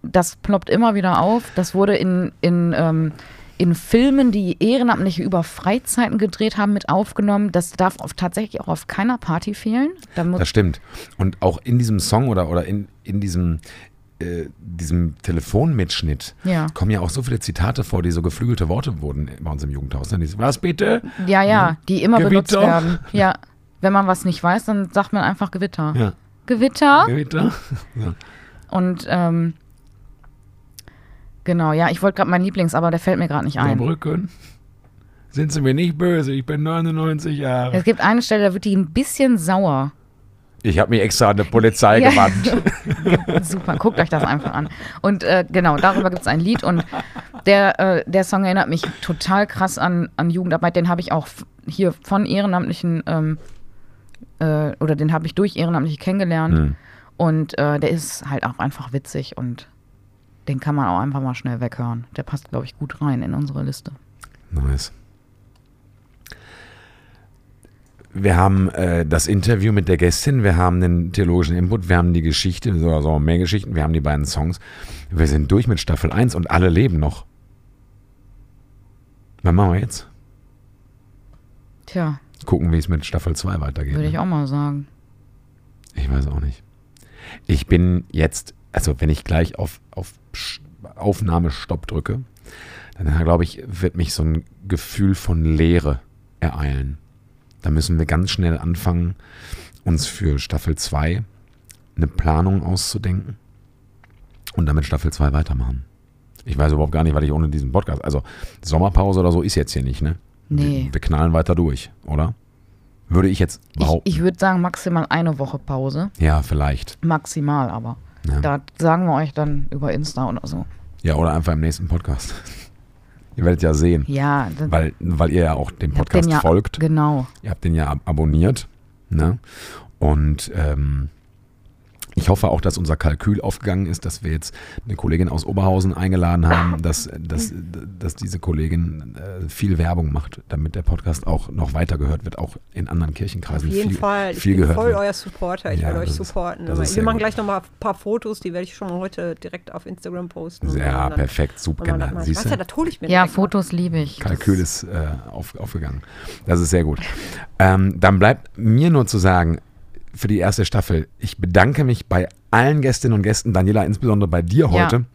das ploppt immer wieder auf. Das wurde in, in, ähm, in Filmen, die Ehrenamtliche über Freizeiten gedreht haben, mit aufgenommen. Das darf auf, tatsächlich auch auf keiner Party fehlen. Da Das stimmt. Und auch in diesem Song oder, oder in, in diesem äh, diesem Telefonmitschnitt Ja. kommen ja auch so viele Zitate vor, die so geflügelte Worte wurden bei uns im Jugendhaus. Ne? Was bitte? Ja, ja, die immer benutzt Gewitter. werden. [LAUGHS] Ja. Wenn man was nicht weiß, dann sagt man einfach Gewitter. Ja. Gewitter. Gewitter? [LAUGHS] Ja. Und ähm, genau, ja, ich wollte gerade meinen Lieblings, aber der fällt mir gerade nicht ein. Saarbrücken? Sind Sie mir nicht böse? Ich bin 99 Jahre. Es gibt eine Stelle, da wird die ein bisschen sauer. Ich habe mich extra an die Polizei Ja. gewandt. [LAUGHS] Super, guckt euch das einfach an. Und äh, genau, darüber gibt es ein Lied und der, äh, der Song erinnert mich total krass an, an Jugendarbeit. Den habe ich auch hier von Ehrenamtlichen ähm, äh, oder den habe ich durch Ehrenamtliche kennengelernt. Hm. Und äh, der ist halt auch einfach witzig und den kann man auch einfach mal schnell weghören. Der passt, glaube ich, gut rein in unsere Liste. Nice. Wir haben äh, das Interview mit der Gästin, wir haben den theologischen Input, wir haben die Geschichte, sogar so mehr Geschichten, wir haben die beiden Songs. Wir sind durch mit Staffel 1 und alle leben noch. Was machen wir jetzt? Tja, Gucken, wie es mit Staffel 2 weitergeht. würde ne? ich auch mal sagen. Ich weiß auch nicht. Ich bin jetzt, also wenn ich gleich auf, auf Aufnahmestopp drücke, dann glaube ich, wird mich so ein Gefühl von Leere ereilen. Da müssen wir ganz schnell anfangen, uns für Staffel 2 eine Planung auszudenken und damit Staffel 2 weitermachen. Ich weiß überhaupt gar nicht, was ich ohne diesen Podcast, also Sommerpause oder so ist jetzt hier nicht, ne? Nee. Wir, wir knallen weiter durch, oder? Würde ich jetzt Ich, behaupten. ich würde sagen, maximal eine Woche Pause. ja, vielleicht. Maximal aber. Ja. Da sagen wir euch dann über Insta oder so. Ja, oder einfach im nächsten Podcast. [LAUGHS] ihr werdet ja sehen, Ja, weil, weil ihr ja auch dem Podcast ja, folgt. Genau. Ihr habt den ja ab abonniert. Ne? Und ähm, ich hoffe auch, dass unser Kalkül aufgegangen ist, dass wir jetzt eine Kollegin aus Oberhausen eingeladen haben, dass, dass, dass diese Kollegin äh, viel Werbung macht, damit der Podcast auch noch weiter gehört wird, auch in anderen Auf Kirchenkreisen jeden viel, Fall. Ich viel bin gehört voll wird. euer Supporter. Ich Ja, werde euch supporten. ist wir machen gut. gleich nochmal ein paar Fotos, die werde ich schon heute direkt auf Instagram posten. Ja, Und dann perfekt, super. Genau. mal. Siehst du, du? das hole ich mir Ja. Fotos liebe ich. Kalkül Das- ist äh, auf, aufgegangen. Das ist sehr gut. Ähm, dann bleibt mir nur zu sagen, für die erste Staffel, ich bedanke mich bei allen Gästinnen und Gästen, Daniela, insbesondere bei dir Ja. heute.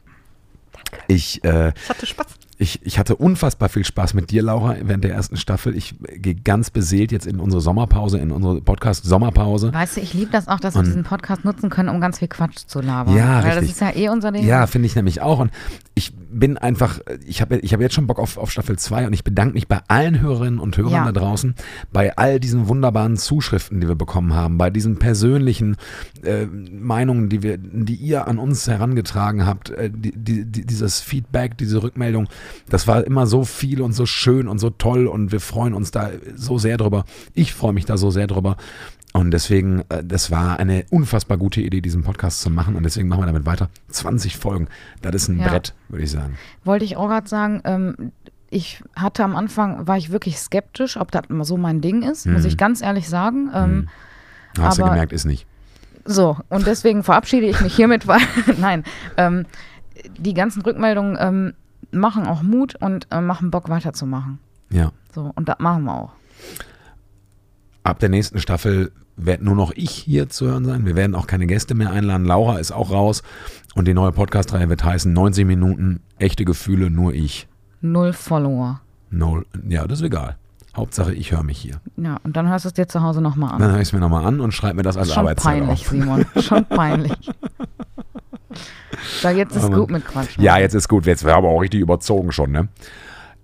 Ich, äh, Ich hatte Spaß. Ich, ich hatte unfassbar viel Spaß mit dir, Laura, während der ersten Staffel. Ich gehe ganz beseelt jetzt in unsere Sommerpause, in unsere Podcast-Sommerpause. Weißt du, ich liebe das auch, dass wir Und- diesen Podcast nutzen können, um ganz viel Quatsch zu labern. Ja, Weil das richtig. ist ja eh unser Ding. Ja, finde ich nämlich auch. Und ich bin einfach, ich habe ich hab jetzt schon Bock auf, auf Staffel 2 und ich bedanke mich bei allen Hörerinnen und Hörern Ja. da draußen, bei all diesen wunderbaren Zuschriften, die wir bekommen haben, bei diesen persönlichen äh, Meinungen, die, wir, die ihr an uns herangetragen habt, äh, die, die, dieses Feedback, diese Rückmeldung, das war immer so viel und so schön und so toll und wir freuen uns da so sehr drüber. Ich freue mich da so sehr drüber. Und deswegen, äh, das war eine unfassbar gute Idee, diesen Podcast zu machen. Und deswegen machen wir damit weiter. 20 Folgen. Das ist ein Ja. Brett, würde ich sagen. Wollte ich auch gerade sagen, ähm, ich hatte am Anfang, war ich wirklich skeptisch, ob das so mein Ding ist, muss Mhm. ich ganz ehrlich sagen. Ähm, Hast du Aber- gemerkt, ist nicht. So, und deswegen verabschiede ich mich hiermit, [LAUGHS] weil, nein, ähm, die ganzen Rückmeldungen ähm, machen auch Mut und äh, machen Bock weiterzumachen. Ja. So, und das machen wir auch. Ab der nächsten Staffel werde nur noch ich hier zu hören sein. Wir werden auch keine Gäste mehr einladen. Laura ist auch raus. Und die neue Podcast-Reihe wird heißen 90 Minuten echte Gefühle, nur ich. Null Follower. No, ja, das ist egal. Hauptsache, ich höre mich hier. Ja, und dann hörst du es dir zu Hause nochmal an. Dann höre ich es mir nochmal an und schreibe mir das als Schon Arbeitszeit peinlich, auf. Simon. Schon peinlich. [LAUGHS] So, jetzt ist gut mit Quatsch. Ja, jetzt ist gut. Jetzt wäre aber auch richtig überzogen schon, ne?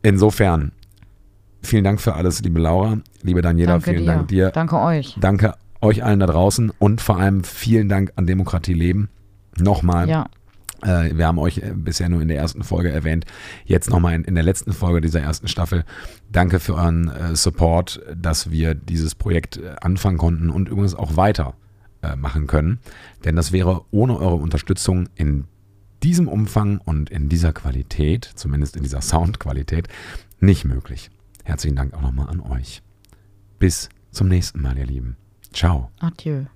Insofern, vielen Dank für alles, liebe Laura, liebe Daniela, Danke vielen dir. Dank dir. Danke euch. Danke euch allen da draußen und vor allem vielen Dank an Demokratie Leben. Nochmal. Ja, Äh, wir haben euch äh, bisher nur in der ersten Folge erwähnt. Jetzt nochmal in, in der letzten Folge dieser ersten Staffel. Danke für euren äh, Support, dass wir dieses Projekt äh, anfangen konnten und übrigens auch weiter äh, machen können. Denn das wäre ohne eure Unterstützung in diesem Umfang und in dieser Qualität, zumindest in dieser Soundqualität, nicht möglich. Herzlichen Dank auch nochmal an euch. Bis zum nächsten Mal, ihr Lieben. Ciao. adieu.